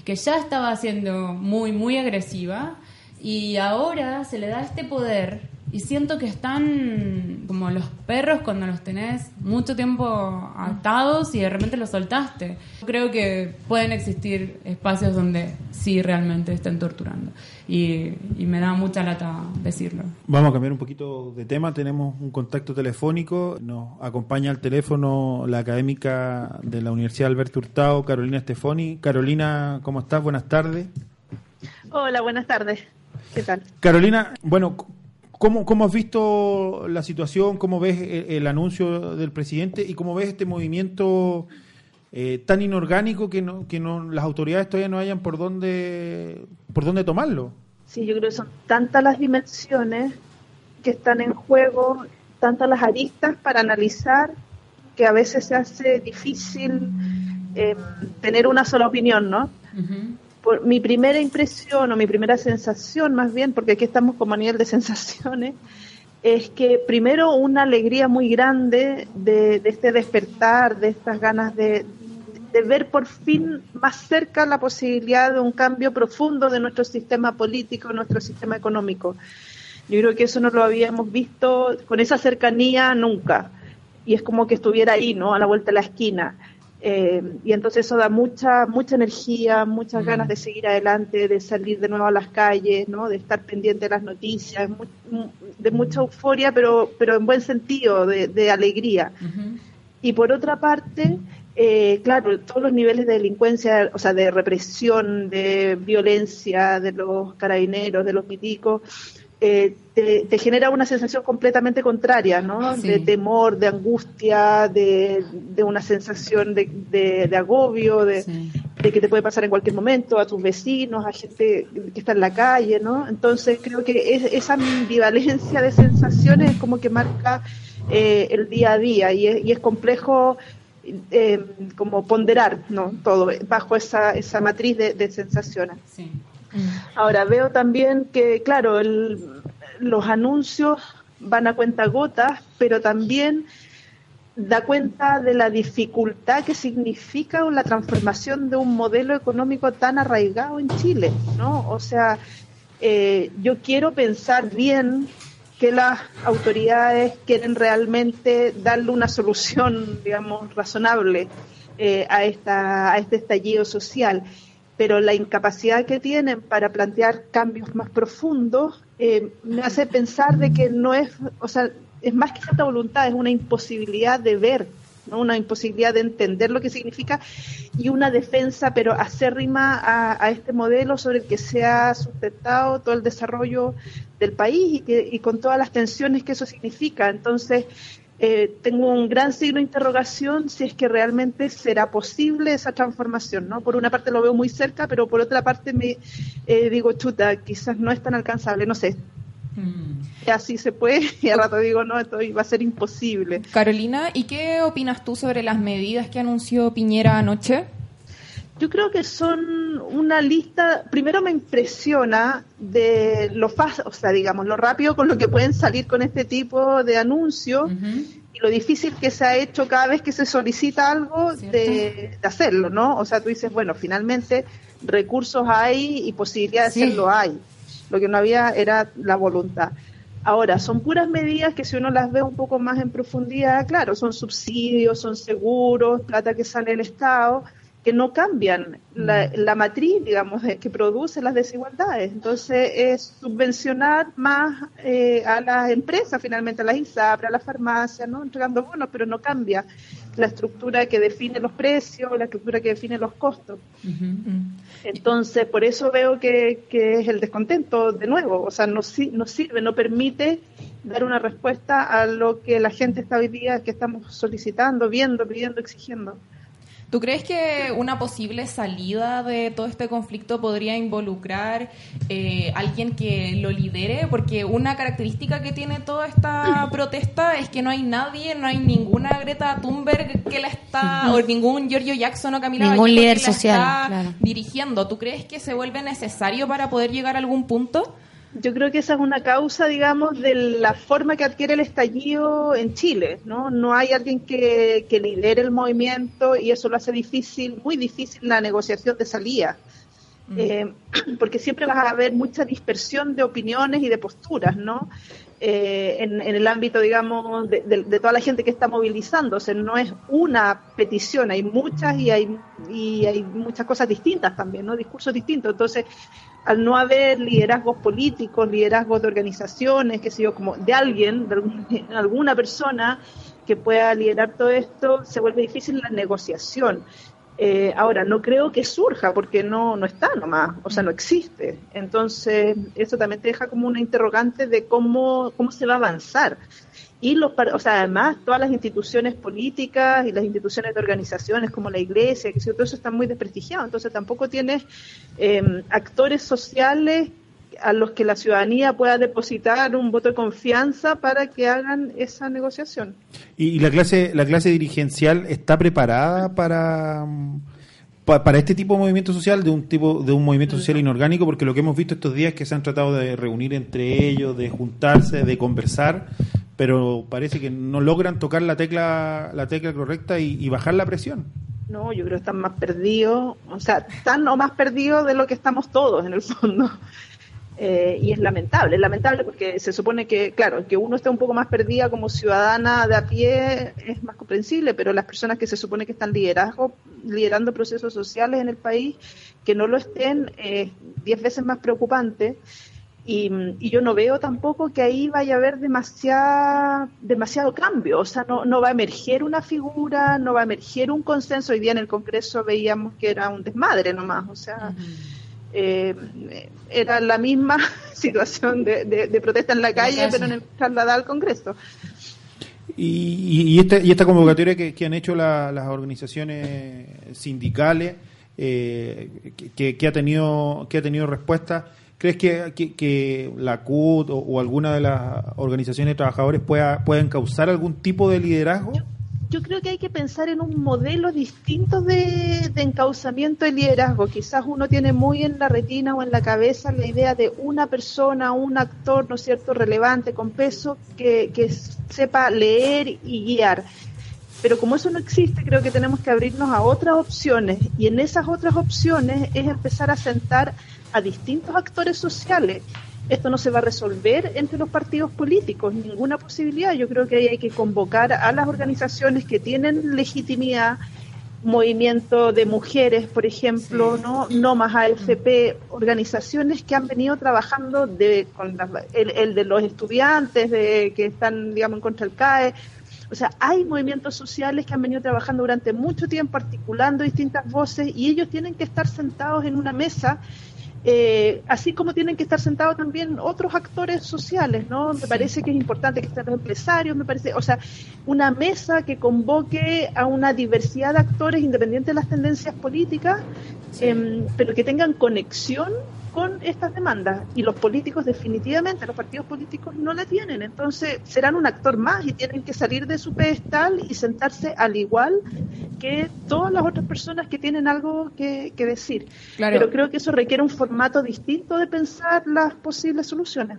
que ya estaba siendo muy, muy agresiva y ahora se le da este poder y siento que están como los perros cuando los tenés mucho tiempo atados y de repente los soltaste. Creo que pueden existir espacios donde sí realmente estén torturando y, y me da mucha lata decirlo. Vamos a cambiar un poquito de tema. Tenemos un contacto telefónico. Nos acompaña al teléfono la académica de la Universidad Alberto Hurtado, Carolina Estefoni. Carolina, ¿cómo estás? Buenas tardes. Hola, buenas tardes. ¿Qué tal? Carolina, bueno, ¿cómo, cómo has visto la situación? ¿Cómo ves el, el anuncio del presidente? ¿Y cómo ves este movimiento eh, tan inorgánico que, no, que no, las autoridades todavía no hayan por dónde, por dónde tomarlo? Sí, yo creo que son tantas las dimensiones que están en juego, tantas las aristas para analizar, que a veces se hace difícil eh, tener una sola opinión, ¿no? Por, mi primera impresión o mi primera sensación, más bien, porque aquí estamos como a nivel de sensaciones, es que primero una alegría muy grande de, este despertar, de estas ganas de, de ver por fin más cerca la posibilidad de un cambio profundo de nuestro sistema político, nuestro sistema económico. Yo creo que eso no lo habíamos visto con esa cercanía nunca. Y es como que estuviera ahí, ¿no? A la vuelta de la esquina. Eh, y entonces eso da mucha mucha energía, muchas ganas de seguir adelante, de salir de nuevo a las calles, ¿no? de estar pendiente de las noticias, de mucha euforia, pero, pero en buen sentido, de, de alegría. Y por otra parte, eh, claro, todos los niveles de delincuencia, o sea, de represión, de violencia de los carabineros, de los milicos, eh, te, te genera una sensación completamente contraria, ¿no? Sí. De temor, de angustia, de, de una sensación de, de- de agobio, de, de que te puede pasar en cualquier momento, a tus vecinos, a gente que está en la calle, ¿no? Entonces creo que es- esa ambivalencia de sensaciones es como que marca eh, el día a día y es, y es complejo eh, como ponderar, ¿no? Todo bajo esa, esa matriz de, de sensaciones. Ahora veo también que, claro, los anuncios van a cuenta gotas, pero también da cuenta de la dificultad que significa la transformación de un modelo económico tan arraigado en Chile, ¿no? O sea, eh, yo quiero pensar bien que las autoridades quieren realmente darle una solución, digamos, razonable eh, a, esta, a este estallido social, pero la incapacidad que tienen para plantear cambios más profundos eh, me hace pensar de que no es, o sea, es más que de voluntad, es una imposibilidad de ver, ¿no? una imposibilidad de entender lo que significa y una defensa, pero acérrima a, a este modelo sobre el que se ha sustentado todo el desarrollo del país y, que, y con todas las tensiones que eso significa. Entonces, eh, tengo un gran signo de interrogación si es que realmente será posible esa transformación, ¿no? Por una parte lo veo muy cerca, pero por otra parte me eh, digo, chuta, quizás no es tan alcanzable, no sé. Así se puede, y al rato digo, no, esto va a ser imposible. Carolina, ¿y qué opinas tú sobre las medidas que anunció Piñera anoche? Yo creo que son una lista, primero me impresiona de lo fácil, o sea, digamos, lo rápido con lo que pueden salir con este tipo de anuncios y lo difícil que se ha hecho cada vez que se solicita algo de, de hacerlo, ¿no? O sea, tú dices, bueno, finalmente recursos hay y posibilidad de Sí. hacerlo hay. Lo que no había era la voluntad. Ahora, son puras medidas que si uno las ve un poco más en profundidad, claro, son subsidios, son seguros, plata que sale del Estado, que no cambian la, la matriz, digamos, que produce las desigualdades. Entonces, es subvencionar más eh, a las empresas, finalmente a las ISAPRE, a las farmacias, ¿no? entregando bonos, pero no cambia la estructura que define los precios, la estructura que define los costos. Entonces, por eso veo que, que es el descontento de nuevo, o sea, no, no sirve, no permite dar una respuesta a lo que la gente está hoy día, que estamos solicitando, viendo, pidiendo, exigiendo. ¿Tú crees que una posible salida de todo este conflicto podría involucrar eh, alguien que lo lidere? Porque una característica que tiene toda esta protesta es que no hay nadie, no hay ninguna Greta Thunberg que la está, o ningún Giorgio Jackson o Camila Ningún líder que la social, está claro. dirigiendo. ¿Tú crees que se vuelve necesario para poder llegar a algún punto? Yo creo que esa es una causa, digamos, de la forma que adquiere el estallido en Chile, ¿no? No hay alguien que, que lidere el movimiento y eso lo hace difícil, muy difícil la negociación de salida. Eh, porque siempre vas a haber mucha dispersión de opiniones y de posturas, ¿no? Eh, en, en el ámbito, digamos, de, de- de toda la gente que está movilizándose. No es una petición, hay muchas y hay, y hay muchas cosas distintas también, ¿no? Discursos distintos. Entonces, al no haber liderazgos políticos, liderazgos de organizaciones, qué sé yo, como de alguien, de alguna persona que pueda liderar todo esto, se vuelve difícil la negociación. Eh, ahora, no creo que surja porque no, no está nomás, o sea, no existe. Entonces, eso también te deja como una interrogante de cómo, cómo se va a avanzar. Y los, o sea, además, todas las instituciones políticas y las instituciones de organizaciones como la iglesia, que todo eso está muy desprestigiado. Entonces, tampoco tienes eh, actores sociales a los que la ciudadanía pueda depositar un voto de confianza para que hagan esa negociación. ¿Y, y la clase la clase dirigencial está preparada para, mm, pa- para este tipo de movimiento social, de un tipo de un movimiento social inorgánico? Porque lo que hemos visto estos días es que se han tratado de reunir entre ellos, de juntarse, de conversar, pero parece que no logran tocar la tecla la tecla correcta y, y bajar la presión. No, yo creo que están más perdidos, o sea, están o más perdidos de lo que estamos todos en el fondo. Eh, y es lamentable, es lamentable porque se supone que, claro, que uno esté un poco más perdida como ciudadana de a pie es más comprensible, pero las personas que se supone que están liderazgo, liderando procesos sociales en el país, que no lo estén, es diez veces más preocupante. Y, y yo no veo tampoco que ahí vaya a haber demasiada, demasiado cambio, o sea, no, no va a emerger una figura, no va a emerger un consenso. Hoy día en el Congreso veíamos que era un desmadre nomás, o sea, eh, era la misma situación de, de- de protesta en la calle, calle. pero en el trasladada al Congreso. Y, y, y esta, y esta convocatoria que, que han hecho la- las organizaciones sindicales, eh, que- que, que ha tenido que ha tenido respuesta, ¿crees que, que, la CUT o, alguna de las organizaciones de trabajadores pueda, puedan causar algún tipo de liderazgo? Yo creo que hay que pensar en un modelo distinto de, de encauzamiento de liderazgo. Quizás uno tiene muy en la retina o en la cabeza la idea de una persona, un actor, ¿no cierto?, relevante, con peso, que, que sepa leer y guiar. Pero como eso no existe, creo que tenemos que abrirnos a otras opciones. Y en esas otras opciones es empezar a sentar a distintos actores sociales. Esto no se va a resolver entre los partidos políticos, ninguna posibilidad. Yo creo que ahí hay que convocar a las organizaciones que tienen legitimidad, movimiento de mujeres, por ejemplo, no, no más AFP, organizaciones que han venido trabajando de, con la- el, el de los estudiantes de, que están, digamos, en contra del CAE. O sea, hay movimientos sociales que han venido trabajando durante mucho tiempo, articulando distintas voces, y ellos tienen que estar sentados en una mesa eh, así como tienen que estar sentados también otros actores sociales, ¿no? Me parece que es importante que estén los empresarios, me parece, o sea, una mesa que convoque a una diversidad de actores independientes de las tendencias políticas, em, pero que tengan conexión con estas demandas. Y los políticos definitivamente, los partidos políticos no la tienen, entonces serán un actor más y tienen que salir de su pedestal y sentarse al igual que todas las otras personas que tienen algo que, que decir. Claro. Pero creo que eso requiere un formato distinto de pensar las posibles soluciones.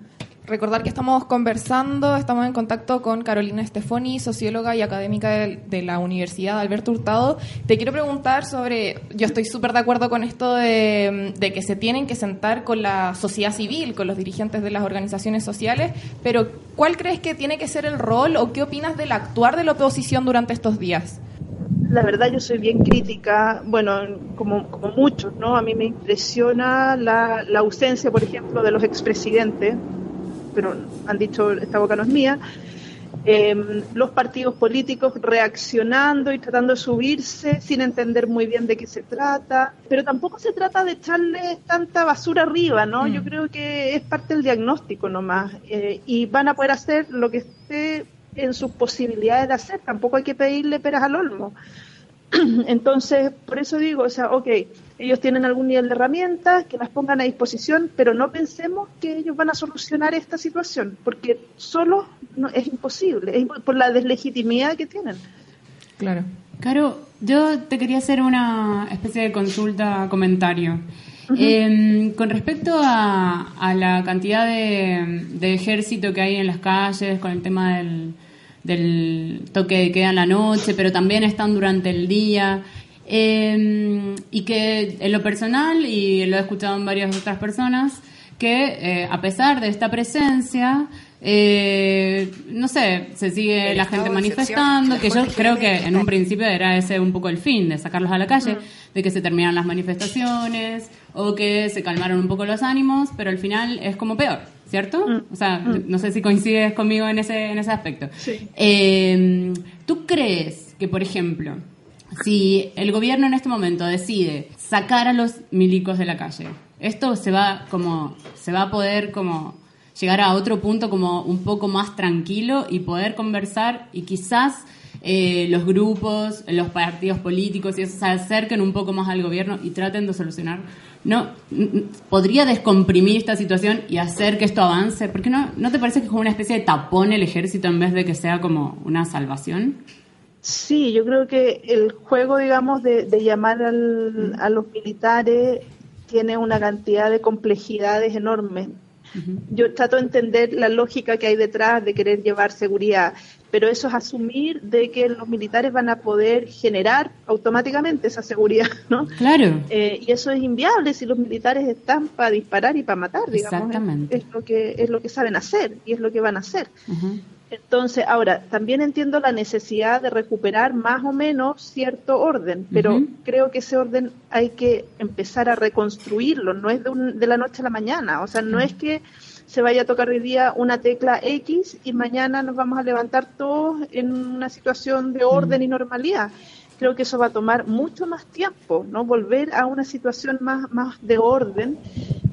Recordar que estamos conversando, estamos en contacto con Carolina Stefoni, socióloga y académica de, la Universidad Alberto Hurtado. Te quiero preguntar sobre, yo estoy súper de acuerdo con esto de, que se tienen que sentar con la sociedad civil, con los dirigentes de las organizaciones sociales, pero ¿cuál crees que tiene que ser el rol o qué opinas del actuar de la oposición durante estos días? La verdad yo soy bien crítica, bueno, como, como muchos, ¿no? A mí me impresiona la, la ausencia, por ejemplo, de los expresidentes, pero han dicho esta boca no es mía, eh, los partidos políticos reaccionando y tratando de subirse sin entender muy bien de qué se trata, pero tampoco se trata de echarle tanta basura arriba, ¿no? Mm. Yo creo que es parte del diagnóstico nomás eh, y van a poder hacer lo que esté en sus posibilidades de hacer, tampoco hay que pedirle peras al olmo. Entonces, por eso digo, o sea, ok, ellos tienen algún nivel de herramientas, que las pongan a disposición, pero no pensemos que ellos van a solucionar esta situación, porque solo no, es imposible, es por la deslegitimidad que tienen. Claro. Caro, yo te quería hacer una especie de consulta, comentario. Eh, con respecto a, a la cantidad de, de ejército que hay en las calles, con el tema del, del toque de queda en la noche, pero también están durante el día, eh, y que en lo personal, y lo he escuchado en varias otras personas, que eh, a pesar de esta presencia, eh, no sé, se sigue El la gente manifestando, que yo creo que en un principio era ese un poco el fin, de sacarlos a la calle, de que se terminaran las manifestaciones o que se calmaron un poco los ánimos, pero al final es como peor, ¿cierto? O sea, no sé si coincides conmigo en ese, en ese aspecto. Eh, ¿Tú crees que, por ejemplo, si el gobierno en este momento decide sacar a los milicos de la calle, esto se va como se va a poder como llegar a otro punto como un poco más tranquilo y poder conversar y quizás eh, los grupos, los partidos políticos y eso se acerquen un poco más al gobierno y traten de solucionar. No, podría descomprimir esta situación y hacer que esto avance. ¿Por qué no, no te parece que es como una especie de tapón el ejército en vez de que sea como una salvación? Sí, yo creo que el juego, digamos, de, de llamar al- a los militares tiene una cantidad de complejidades enormes. Yo trato de entender la lógica que hay detrás de querer llevar seguridad, pero eso es asumir de que los militares van a poder generar automáticamente esa seguridad, ¿no? Claro. Eh, y eso es inviable si los militares están para disparar y para matar, digamos. Exactamente. Es, es lo que es lo que saben hacer y es lo que van a hacer. Ujú. Entonces, ahora, también entiendo la necesidad de recuperar más o menos cierto orden, pero creo que ese orden hay que empezar a reconstruirlo, no es de, un- de la noche a la mañana, o sea, no es que se vaya a tocar hoy día una tecla X y mañana nos vamos a levantar todos en una situación de orden y normalidad. Creo que eso va a tomar mucho más tiempo, ¿no? Volver a una situación más, más de orden.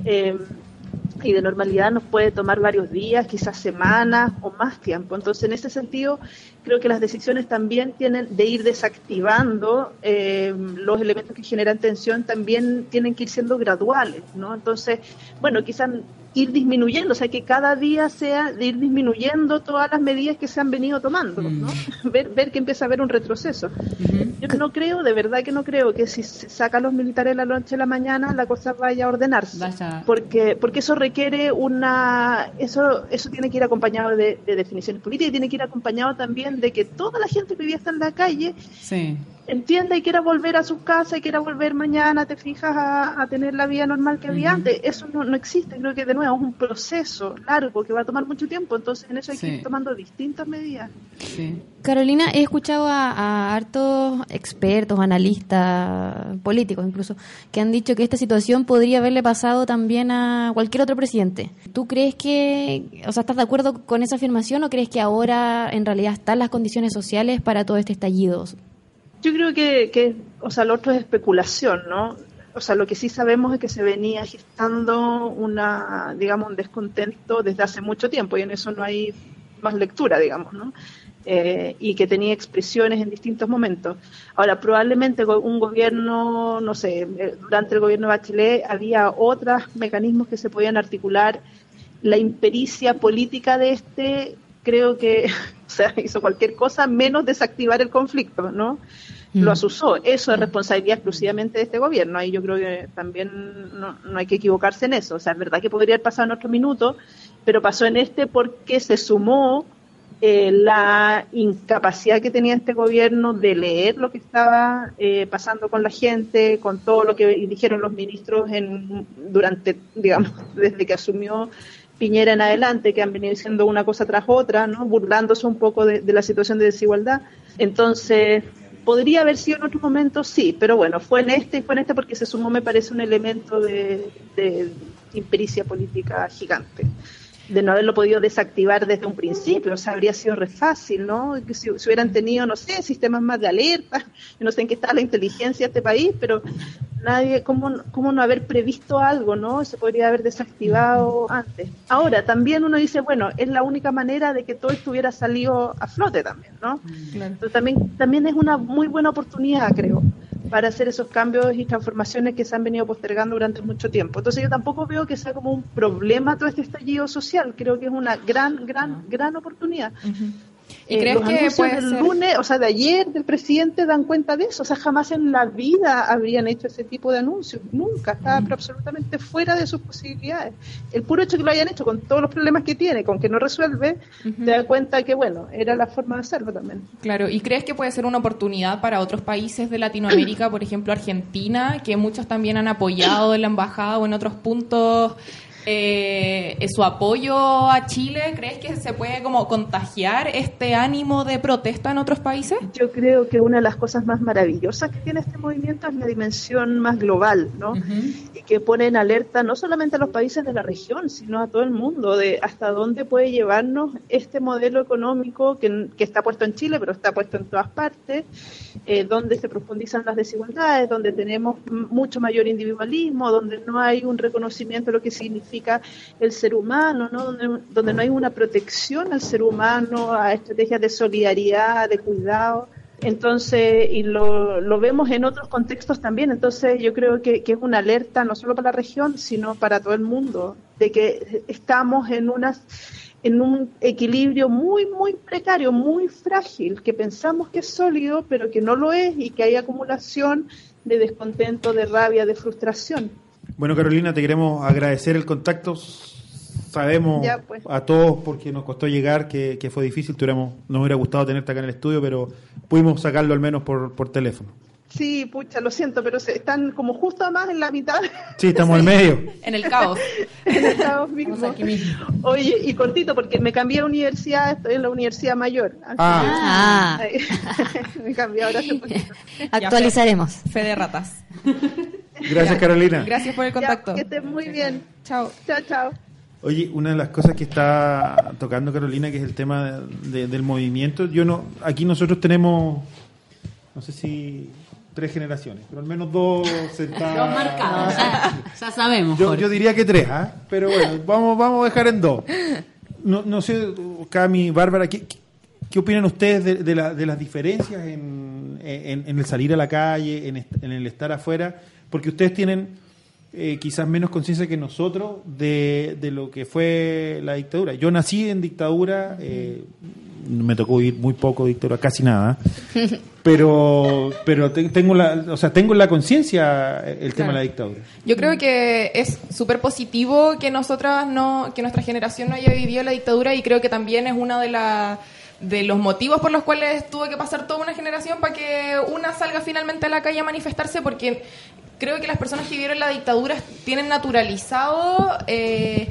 eh, y de normalidad nos puede tomar varios días, quizás semanas o más tiempo. Entonces, en ese sentido, creo que las decisiones también tienen de ir desactivando eh, los elementos que generan tensión, también tienen que ir siendo graduales, ¿no? Entonces, bueno, quizás ir disminuyendo, o sea, que cada día sea de ir disminuyendo todas las medidas que se han venido tomando, ¿no? Ver, ver que empieza a haber un retroceso. Yo no creo, de verdad que no creo que si se sacan los militares la noche a la mañana la cosa vaya a ordenarse, porque porque eso requiere una, eso eso tiene que ir acompañado de, de definiciones políticas y tiene que ir acompañado también de que toda la gente que día está en la calle Sí. Entienda y quiera volver a su casa y quiera volver mañana, te fijas, a, a tener la vida normal que había antes. Eso no, no existe, creo que de nuevo es un proceso largo que va a tomar mucho tiempo, entonces en eso hay Sí. que ir tomando distintas medidas. Sí. Carolina, he escuchado a, a hartos expertos, analistas, políticos incluso, que han dicho que esta situación podría haberle pasado también a cualquier otro presidente. ¿Tú crees que, o sea, estás de acuerdo con esa afirmación o crees que ahora en realidad están las condiciones sociales para todo este estallido? Yo creo que, que, o sea, lo otro es especulación, ¿no? O sea, lo que sí sabemos es que se venía gestando una, digamos, un descontento desde hace mucho tiempo y en eso no hay más lectura, digamos, ¿no? Eh, y que tenía expresiones en distintos momentos. Ahora, probablemente un gobierno, no sé, eh, durante el gobierno de Bachelet había otros mecanismos que se podían articular. La impericia política de este, creo que, o sea, hizo cualquier cosa menos desactivar el conflicto, ¿no? lo asusó. Eso es responsabilidad exclusivamente de este gobierno. Ahí yo creo que también no, no hay que equivocarse en eso. O sea, es verdad que podría haber pasado en otro minuto, pero pasó en este porque se sumó eh, la incapacidad que tenía este gobierno de leer lo que estaba eh, pasando con la gente, con todo lo que dijeron los ministros en, durante, digamos, desde que asumió Piñera en adelante, que han venido diciendo una cosa tras otra, ¿no? burlándose un poco de, la situación de desigualdad. Entonces, podría haber sido en otro momento, sí, pero bueno, fue en este y fue en este porque se sumó, me parece, un elemento de impericia política gigante de no haberlo podido desactivar desde un principio, o sea, habría sido re fácil, ¿no? Que si, si hubieran tenido, no sé, sistemas más de alerta, yo no sé en qué está la inteligencia de este país, pero nadie, ¿cómo, cómo no haber previsto algo, ¿no? Se podría haber desactivado antes. Ahora, también uno dice, bueno, es la única manera de que todo esto hubiera salido a flote también, ¿no? Entonces, también, también es una muy buena oportunidad, creo para hacer esos cambios y transformaciones que se han venido postergando durante mucho tiempo. Entonces yo tampoco veo que sea como un problema todo este estallido social, creo que es una gran, gran, gran oportunidad. ¿Y Eh, crees los que puede del ser- lunes, o sea, de ayer, del presidente, dan cuenta de eso. O sea, jamás en la vida habrían hecho ese tipo de anuncios. Nunca. Estaba pero absolutamente fuera de sus posibilidades. El puro hecho que lo hayan hecho con todos los problemas que tiene, con que no resuelve, te da cuenta que, bueno, era la forma de hacerlo también. Claro, ¿y crees que puede ser una oportunidad para otros países de Latinoamérica, por ejemplo Argentina, que muchos también han apoyado en la embajada o en otros puntos eh, su apoyo a Chile? ¿Crees que se puede como contagiar este ánimo de protesta en otros países? Yo creo que una de las cosas más maravillosas que tiene este movimiento es la dimensión más global, ¿no? Y que pone en alerta no solamente a los países de la región, sino a todo el mundo de hasta dónde puede llevarnos este modelo económico que, que está puesto en Chile, pero está puesto en todas partes, eh, donde se profundizan las desigualdades, donde tenemos mucho mayor individualismo, donde no hay un reconocimiento de lo que significa el ser humano, ¿no? Donde, no hay una protección al ser humano, a estrategias de solidaridad, de cuidado. Entonces, y lo, lo vemos en otros contextos también, entonces yo creo que, que es una alerta no solo para la región, sino para todo el mundo, de que estamos en unas en un equilibrio muy, muy precario, muy frágil, que pensamos que es sólido, pero que no lo es y que hay acumulación de descontento, de rabia, de frustración. Bueno, Carolina, te queremos agradecer el contacto. Sabemos Ya, pues. a todos porque nos costó llegar, que, que fue difícil. Tuviéramos, nos hubiera gustado tenerte acá en el estudio, pero pudimos sacarlo al menos por, por teléfono. Sí, pucha, lo siento, pero se, están como justo más en la mitad Sí, estamos al medio. En el caos. en Estados mismos. Oye, y cortito, porque me cambié de universidad, estoy en la Universidad Mayor. Ah. que- me cambié ahora hace poquito. Actualizaremos. Fe de ratas. Gracias, Carolina. Gracias por el Ya, contacto. que estés muy bien. Chao. Chao, chao. Oye, una de las cosas que está tocando Carolina, que es el tema de- del movimiento, yo no, aquí nosotros tenemos, no sé si tres generaciones, pero al menos dos sentadas. Dos marcados. Ya, ya sabemos. Yo, yo diría que tres, ¿ah? Pero bueno, vamos, vamos a dejar en dos. No, no sé, Cami, Bárbara, ¿qué, qué- qué opinan ustedes de, de la- de las diferencias en, en- en el salir a la calle, en, en el estar afuera? Porque ustedes tienen eh, quizás menos conciencia que nosotros de, de lo que fue la dictadura. Yo nací en dictadura, eh, me tocó vivir muy poco dictadura, casi nada, pero pero te- tengo la, o sea, tengo en la conciencia el tema de la dictadura. Yo creo que es súper positivo que nosotras no, que nuestra generación no haya vivido la dictadura y creo que también es una de las de los motivos por los cuales tuvo que pasar toda una generación para que una salga finalmente a la calle a manifestarse porque creo que las personas que vivieron la dictadura tienen naturalizado eh,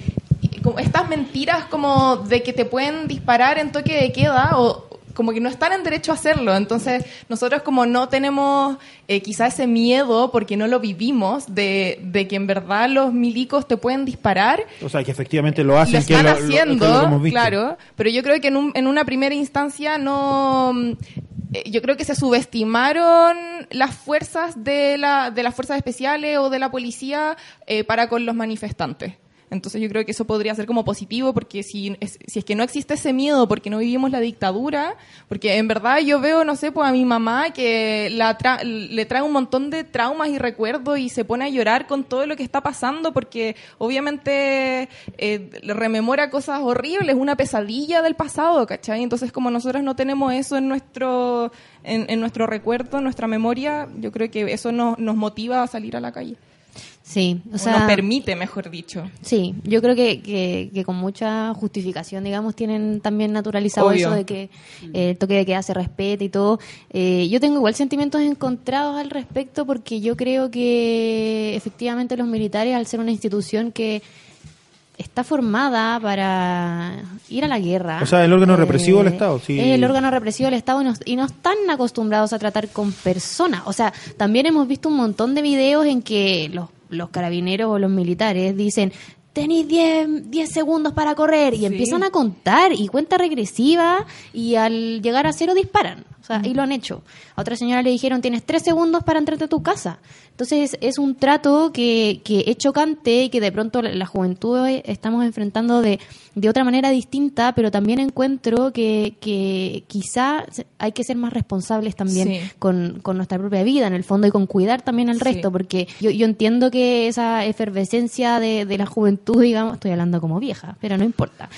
como estas mentiras como de que te pueden disparar en toque de queda o como que no están en derecho a hacerlo. Entonces, nosotros como no tenemos eh, quizá ese miedo, porque no lo vivimos, de, de que en verdad los milicos te pueden disparar, O sea, que efectivamente lo hacen, lo están es lo- haciendo, lo que hemos visto. claro, pero yo creo que en, un- en una primera instancia no... eh, Yo creo que se subestimaron las fuerzas de, la, de las fuerzas especiales o de la policía eh, para con los manifestantes. Entonces yo creo que eso podría ser como positivo porque si es, si es que no existe ese miedo porque no vivimos la dictadura, porque en verdad yo veo, no sé, pues a mi mamá que la tra- le trae un montón de traumas y recuerdos y se pone a llorar con todo lo que está pasando porque obviamente eh, rememora cosas horribles, una pesadilla del pasado, ¿cachai? Entonces como nosotros no tenemos eso en nuestro, en, en nuestro recuerdo, en nuestra memoria, yo creo que eso nos, nos motiva a salir a la calle. Sí, o O sea, nos permite, mejor dicho. Sí, yo creo que, que, que con mucha justificación, digamos, tienen también naturalizado Obvio. eso de que eh, el toque de queda se respete y todo. Eh, yo tengo igual sentimientos encontrados al respecto porque yo creo que efectivamente los militares, al ser una institución que está formada para ir a la guerra. O sea, el órgano eh, represivo del Estado, sí. Es el órgano represivo del Estado y no, y no están acostumbrados a tratar con personas. O sea, también hemos visto un montón de videos en que los, los carabineros o los militares dicen tenéis 10 10 segundos para correr y Sí. empiezan a contar y cuenta regresiva y al llegar a cero disparan. O sea, y lo han hecho. A otra señora le dijeron, tienes tres segundos para entrarte a tu casa. Entonces, es un trato que, que es chocante y que de pronto la, la juventud hoy estamos enfrentando de, de otra manera distinta, pero también encuentro que, que quizá hay que ser más responsables también Sí. con, con nuestra propia vida, en el fondo, y con cuidar también al Sí. resto, porque yo, yo entiendo que esa efervescencia de, de la juventud, digamos, estoy hablando como vieja, pero no importa,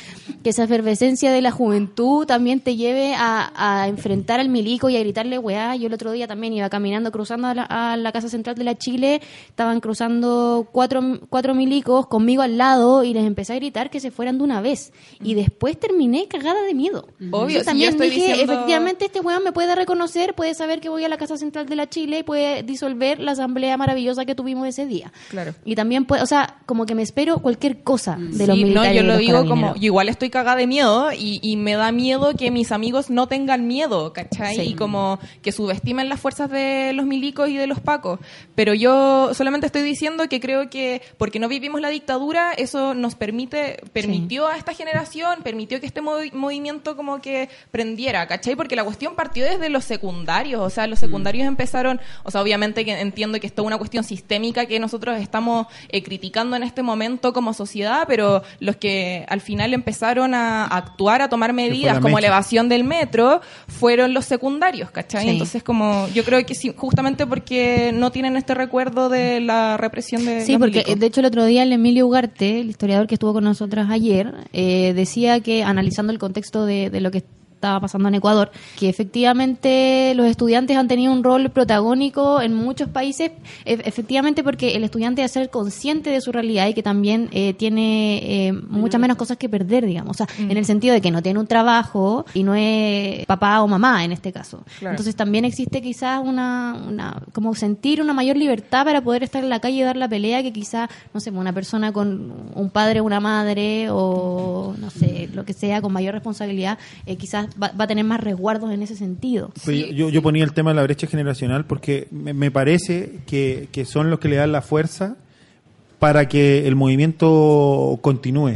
que esa efervescencia de la juventud también te lleve a, a enfrentar al milico y a gritarle, weá, yo el otro día también iba caminando, cruzando a la, a la Casa Central de la Chile, estaban cruzando cuatro, cuatro milicos conmigo al lado y les empecé a gritar que se fueran de una vez. Y después terminé cagada de miedo. Obvio, si también yo estoy dije, diciendo- efectivamente, este weón me puede reconocer, puede saber que voy a la Casa Central de la Chile y puede disolver la asamblea maravillosa que tuvimos ese día. Claro. Y también puede, o sea, como que me espero cualquier cosa de los Sí, militares. no, yo de lo los digo como, yo igual estoy cagada de miedo y, y me da miedo que mis amigos no tengan miedo, ¿cachai? Sí. Y como que subestimen las fuerzas de los milicos y de los pacos. Pero yo solamente estoy diciendo que creo que porque no vivimos la dictadura, eso nos permite, permitió a esta generación, permitió que este movi- movimiento como que prendiera, ¿cachai? Porque la cuestión partió desde los secundarios, o sea, los secundarios empezaron, o sea, obviamente que entiendo que esto es una cuestión sistémica que nosotros estamos eh, criticando en este momento como sociedad, pero los que al final empezaron a actuar, a tomar medidas como mecha. elevación del metro, fueron los secundarios, ¿cachai? Sí. Entonces, como, yo creo que sí, justamente porque no tienen este recuerdo de la represión de Sí, porque milicos. de hecho el otro día el Emilio Ugarte, el historiador que estuvo con nosotras ayer, eh, decía que analizando el contexto de, de lo que estaba pasando en Ecuador, que efectivamente los estudiantes han tenido un rol protagónico en muchos países, e- efectivamente porque el estudiante debe ser consciente de su realidad y que también eh, tiene eh, muchas menos cosas que perder, digamos, o sea, Mm. en el sentido de que no tiene un trabajo y no es papá o mamá en este caso. Claro. Entonces también existe quizás una, una, como sentir una mayor libertad para poder estar en la calle y dar la pelea que quizás, no sé, una persona con un padre, una madre o no sé, lo que sea, con mayor responsabilidad, eh, quizás va, va a tener más resguardos en ese sentido. Pues yo, yo ponía el tema de la brecha generacional porque me, me parece que, que son los que le dan la fuerza para que el movimiento continúe.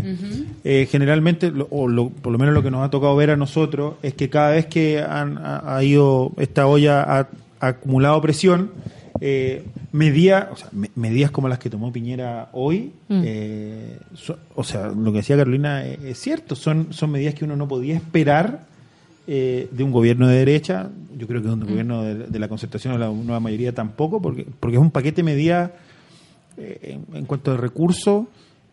Eh, generalmente, lo- o lo- por lo menos lo que nos ha tocado ver a nosotros, es que cada vez que han, ha, ha ido esta olla ha, ha acumulado presión, eh, medía- o sea, me- medidas como las que tomó Piñera hoy, Mm. eh, so- o sea, lo que decía Carolina es, es cierto, son, son medidas que uno no podía esperar eh, de un gobierno de derecha, yo creo que de un gobierno de, de la concertación o la nueva mayoría tampoco, porque, porque es un paquete de medidas eh, en, en cuanto de recursos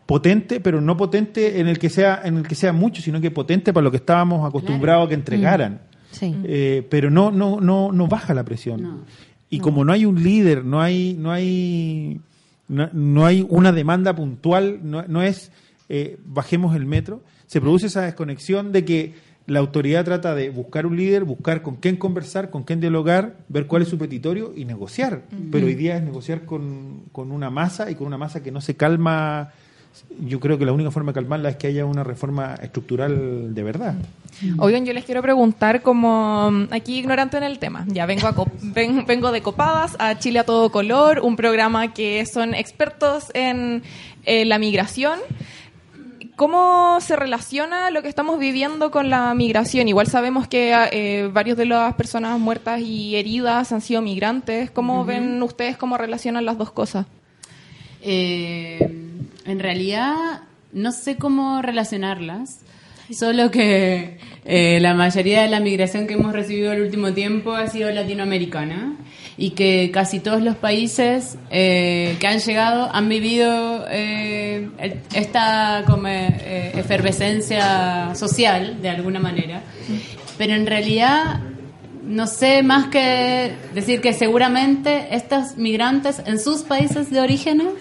potente, pero no potente en el que sea en el que sea mucho, sino que potente para lo que estábamos acostumbrados a que entregaran. Sí. Eh, pero no no no no baja la presión. No. Y como no hay un líder, no hay no hay no, no hay una demanda puntual, no, no es bajemos el metro, se produce esa desconexión de que la autoridad trata de buscar un líder, buscar con quién conversar, con quién dialogar, ver cuál es su petitorio y negociar. Pero hoy día es negociar con, con una masa y con una masa que no se calma. Yo creo que la única forma de calmarla es que haya una reforma estructural de verdad. Oigan, yo les quiero preguntar como mm, aquí ignorante en el tema. Ya vengo a ven- vengo de Copadas a Chile a todo color, un programa que son expertos en eh, la migración. ¿Cómo se relaciona lo que estamos viviendo con la migración? Igual sabemos que eh, varios de las personas muertas y heridas han sido migrantes. ¿Cómo ven ustedes cómo relacionan las dos cosas? Eh, En realidad, no sé cómo relacionarlas. Solo que eh, la mayoría de la migración que hemos recibido el último tiempo ha sido latinoamericana y que casi todos los países eh, que han llegado han vivido eh, esta como, eh, efervescencia social de alguna manera. Pero en realidad no sé más que decir que seguramente estos migrantes en sus países de orígenes,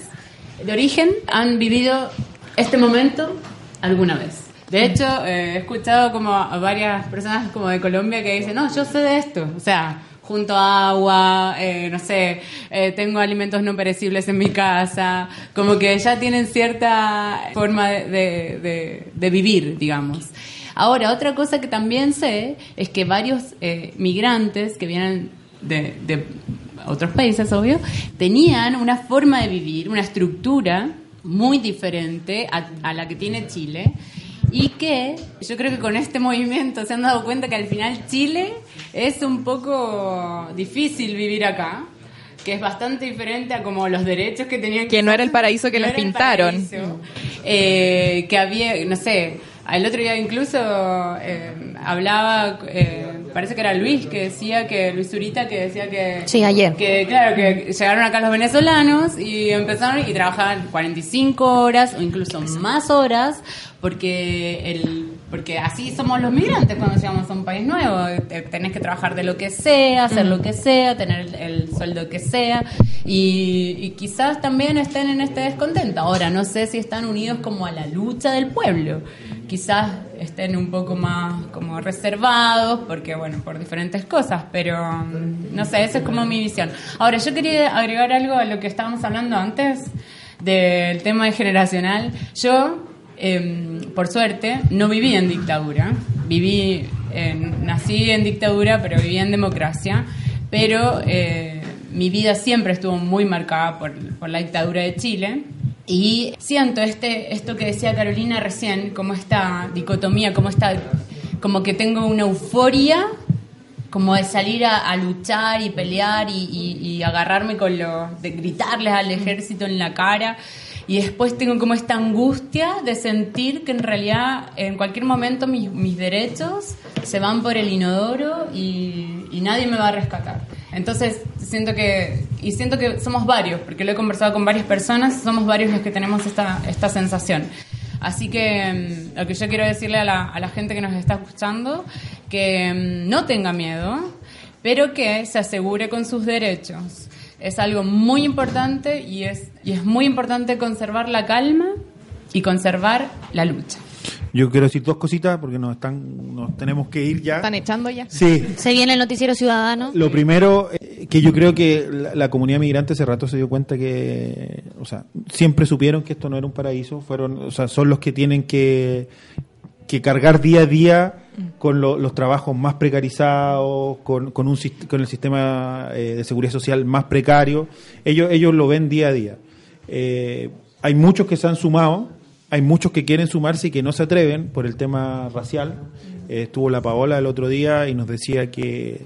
de origen, han vivido este momento alguna vez. De hecho, eh, he escuchado como varias personas como de Colombia que dicen, no, yo sé de esto. O sea, junto a agua, eh, no sé, eh, tengo alimentos no perecibles en mi casa, como que ya tienen cierta forma de, de- vivir, digamos. Ahora, otra cosa que también sé es que varios eh, migrantes que vienen de, de otros países, obvio, tenían una forma de vivir, una estructura muy diferente a, a la que tiene Chile y que yo creo que con este movimiento se han dado cuenta que al final Chile es un poco difícil vivir acá que es bastante diferente a como los derechos que tenían Que no era el paraíso que no les pintaron. Eh, que había, no sé, el otro día incluso eh, hablaba, eh, parece que era Luis que decía que, Luis Zurita que decía que... Sí, ayer. Que claro, que llegaron acá los venezolanos y empezaron y trabajaban 45 horas o incluso más horas porque el porque así somos los migrantes cuando llegamos a un país nuevo. Te- Tenés que trabajar de lo que sea, hacer lo que sea, tener el, el sueldo que sea y, y quizás también estén en este descontento. Ahora, no sé si están unidos como a la lucha del pueblo. Quizás estén un poco más como reservados porque, bueno, por diferentes cosas, pero mm, no sé, esa es como mi visión. Ahora, yo quería agregar algo a lo que estábamos hablando antes del tema de generacional. Yo eh, por suerte, no viví en dictadura. Viví, en- nací en dictadura, pero viví en democracia. Pero eh, mi vida siempre estuvo muy marcada por la dictadura de Chile. Y siento este, esto que decía Carolina recién, como esta dicotomía, como esta, como que tengo una euforia como de salir a, a luchar y pelear y, y- y agarrarme con lo de gritarles al ejército en la cara y después tengo como esta angustia de sentir que en realidad en cualquier momento mis, mis derechos se van por el inodoro y, y nadie me va a rescatar. Entonces siento que, y siento que somos varios, porque lo he conversado con varias personas, somos varios los que tenemos esta, esta sensación. Así que mm, lo que yo quiero decirle a la, a la gente que nos está escuchando, que mm, no tenga miedo, pero que se asegure con sus derechos. Es algo muy importante y es, y es muy importante conservar la calma y conservar la lucha. Yo quiero decir dos cositas porque nos están nos tenemos que ir ya. ¿Están echando ya? Sí. Se viene el noticiero ciudadano. Lo primero, eh, que yo creo que la, comunidad migrante hace rato se dio cuenta que, o sea, siempre supieron que esto no era un paraíso, fueron, o sea, son los que tienen que, que cargar día a día con lo- los trabajos más precarizados, con, con, un, con el sistema eh, de seguridad social más precario. Ellos, ellos lo ven día a día. Eh, hay muchos que se han sumado, hay muchos que quieren sumarse y que no se atreven por el tema racial. Eh, estuvo la Paola el otro día y nos decía que,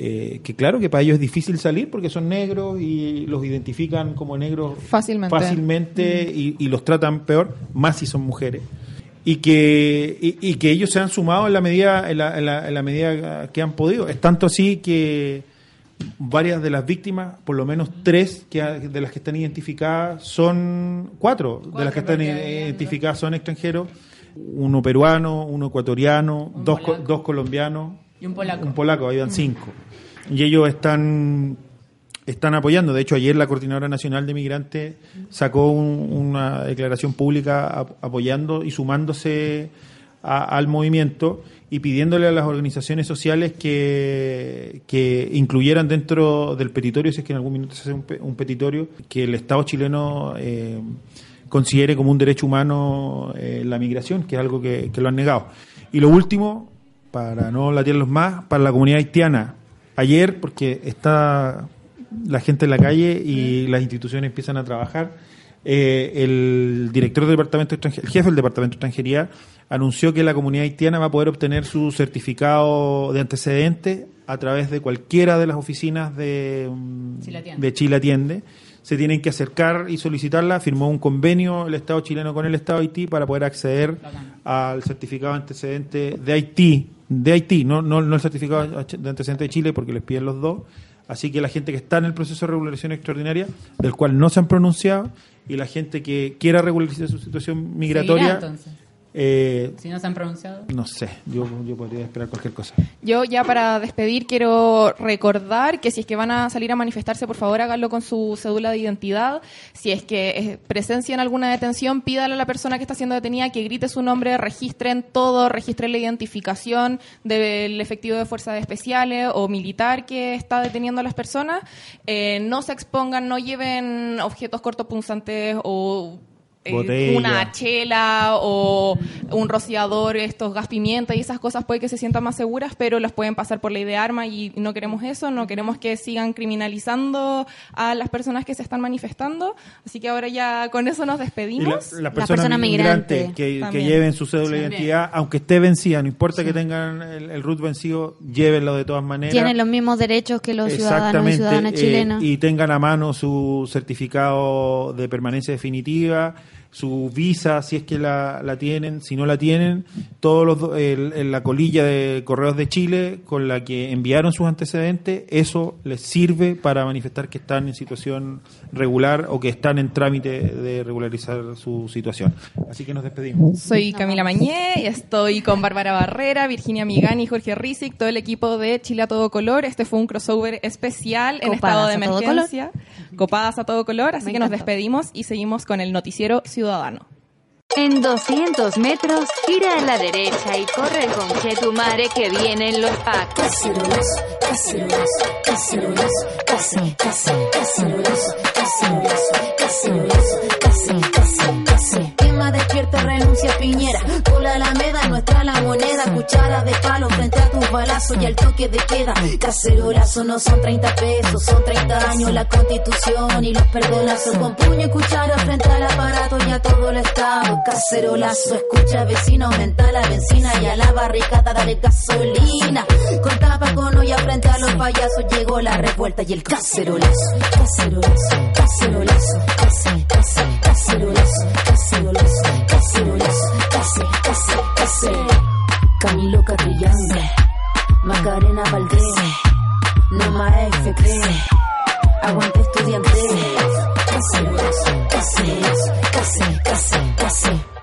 eh, que claro que para ellos es difícil salir porque son negros y los identifican como negros Fácilmente. fácilmente y, y los tratan peor, más si son mujeres. Y que, y, y que ellos se han sumado en la medida en la, en la- en la medida que han podido. Es tanto así que varias de las víctimas, por lo menos tres que, de las que están identificadas, son cuatro, de las que están identificadas son extranjeros, uno peruano, uno ecuatoriano, Un dos, co- dos colombianos, Y un polaco. un polaco, habían cinco. Y ellos están están apoyando. De hecho, ayer la Coordinadora Nacional de Migrantes sacó un- una declaración pública ap- apoyando y sumándose a- al movimiento y pidiéndole a las organizaciones sociales que, que incluyeran dentro del petitorio, si es que en algún minuto se hace un, un petitorio, que el Estado chileno eh, considere como un derecho humano eh, la migración, que es algo que, que lo han negado. Y lo último, para no latirlos más, para la comunidad haitiana. Ayer, porque está la gente en la calle y las instituciones empiezan a trabajar, eh, el director del departamento el jefe del departamento de extranjería, anunció que la comunidad haitiana va a poder obtener su certificado de antecedentes a través de cualquiera de las oficinas de, Chile Atiende. de Chile Atiende, se tienen que acercar y solicitarla. Firmó un convenio el Estado chileno con el Estado de Haití para poder acceder al certificado de antecedente de Haití, de Haití, no, no, no el certificado de antecedente de Chile porque les piden los dos. Así que la gente que está en el proceso de regularización extraordinaria, del cual no se han pronunciado, y la gente que quiera regularizar su situación migratoria. Eh, Si no se han pronunciado. no sé, yo, yo podría esperar cualquier cosa. Yo ya para despedir quiero recordar que si es que van a salir a manifestarse, por favor háganlo con su cédula de identidad. Si es que presencian alguna detención, pídale a la persona que está siendo detenida que grite su nombre, registren todo, registren la identificación del efectivo de fuerzas especiales o militar que está deteniendo a las personas. Eh, no se expongan, no lleven objetos cortopunzantes o eh, Botella. una chela o un rociador, estos gas pimienta y esas cosas puede que se sientan más seguras, pero las pueden pasar por ley de arma y no queremos eso, no queremos que sigan criminalizando a las personas que se están manifestando. Así que ahora ya con eso nos Y la- despedimos. las personas persona migrantes migrante que, lleven su cédula de identidad, aunque esté vencida, no importa que tengan el, el RUT vencido, llévenlo de todas maneras. Tienen los mismos derechos que los ciudadanos y ciudadanas eh, chilenas. y tengan a mano su certificado de permanencia definitiva, su visa, si es que la, la tienen, si no la tienen, todos los el- el- la colilla de correos de Chile con la que enviaron sus antecedentes, eso les sirve para manifestar que están en situación regular o que están en trámite de regularizar su situación. Así que nos despedimos. Soy Camila Mañé y estoy con Bárbara Barrera, Virginia Migani y Jorge Rizic, todo el equipo de Chile a todo color. Este fue un crossover especial en estado de emergencia, copadas a todo color, así Me que nos despedimos y seguimos con el noticiero ciudadano. En 200 metros, gira a la derecha y corre con Chetumare que vienen los packs. Cacerolazo, cacerolazo, cacerolazo, case, case, cacerolazo, cacerolazo, cacerolazo, case, case, case. Quema despierta, renuncia Piñera. Por la Alameda, nuestra la moneda. Cuchara de palo frente a tus balazos y al toque de queda. Cacerolazo no son 30 pesos, son 30 años la constitución y los perdonazos. Con puño y cuchara frente al aparato y a todo el estado. Cacerolazo, escucha vecino, aumenta la benzina y a la barricada dale gasolina. Con tapa con olla frente a los payasos llegó la revuelta y el cacerolazo. Cacerolazo, cacerolazo, cacerolazo, cacerolazo, cacerolazo, case, case, case. Camilo Catrillange, Macarena Valdés, Nama FP, aguante estudiante. Cacerolazo, cacerolazo, case, case, case.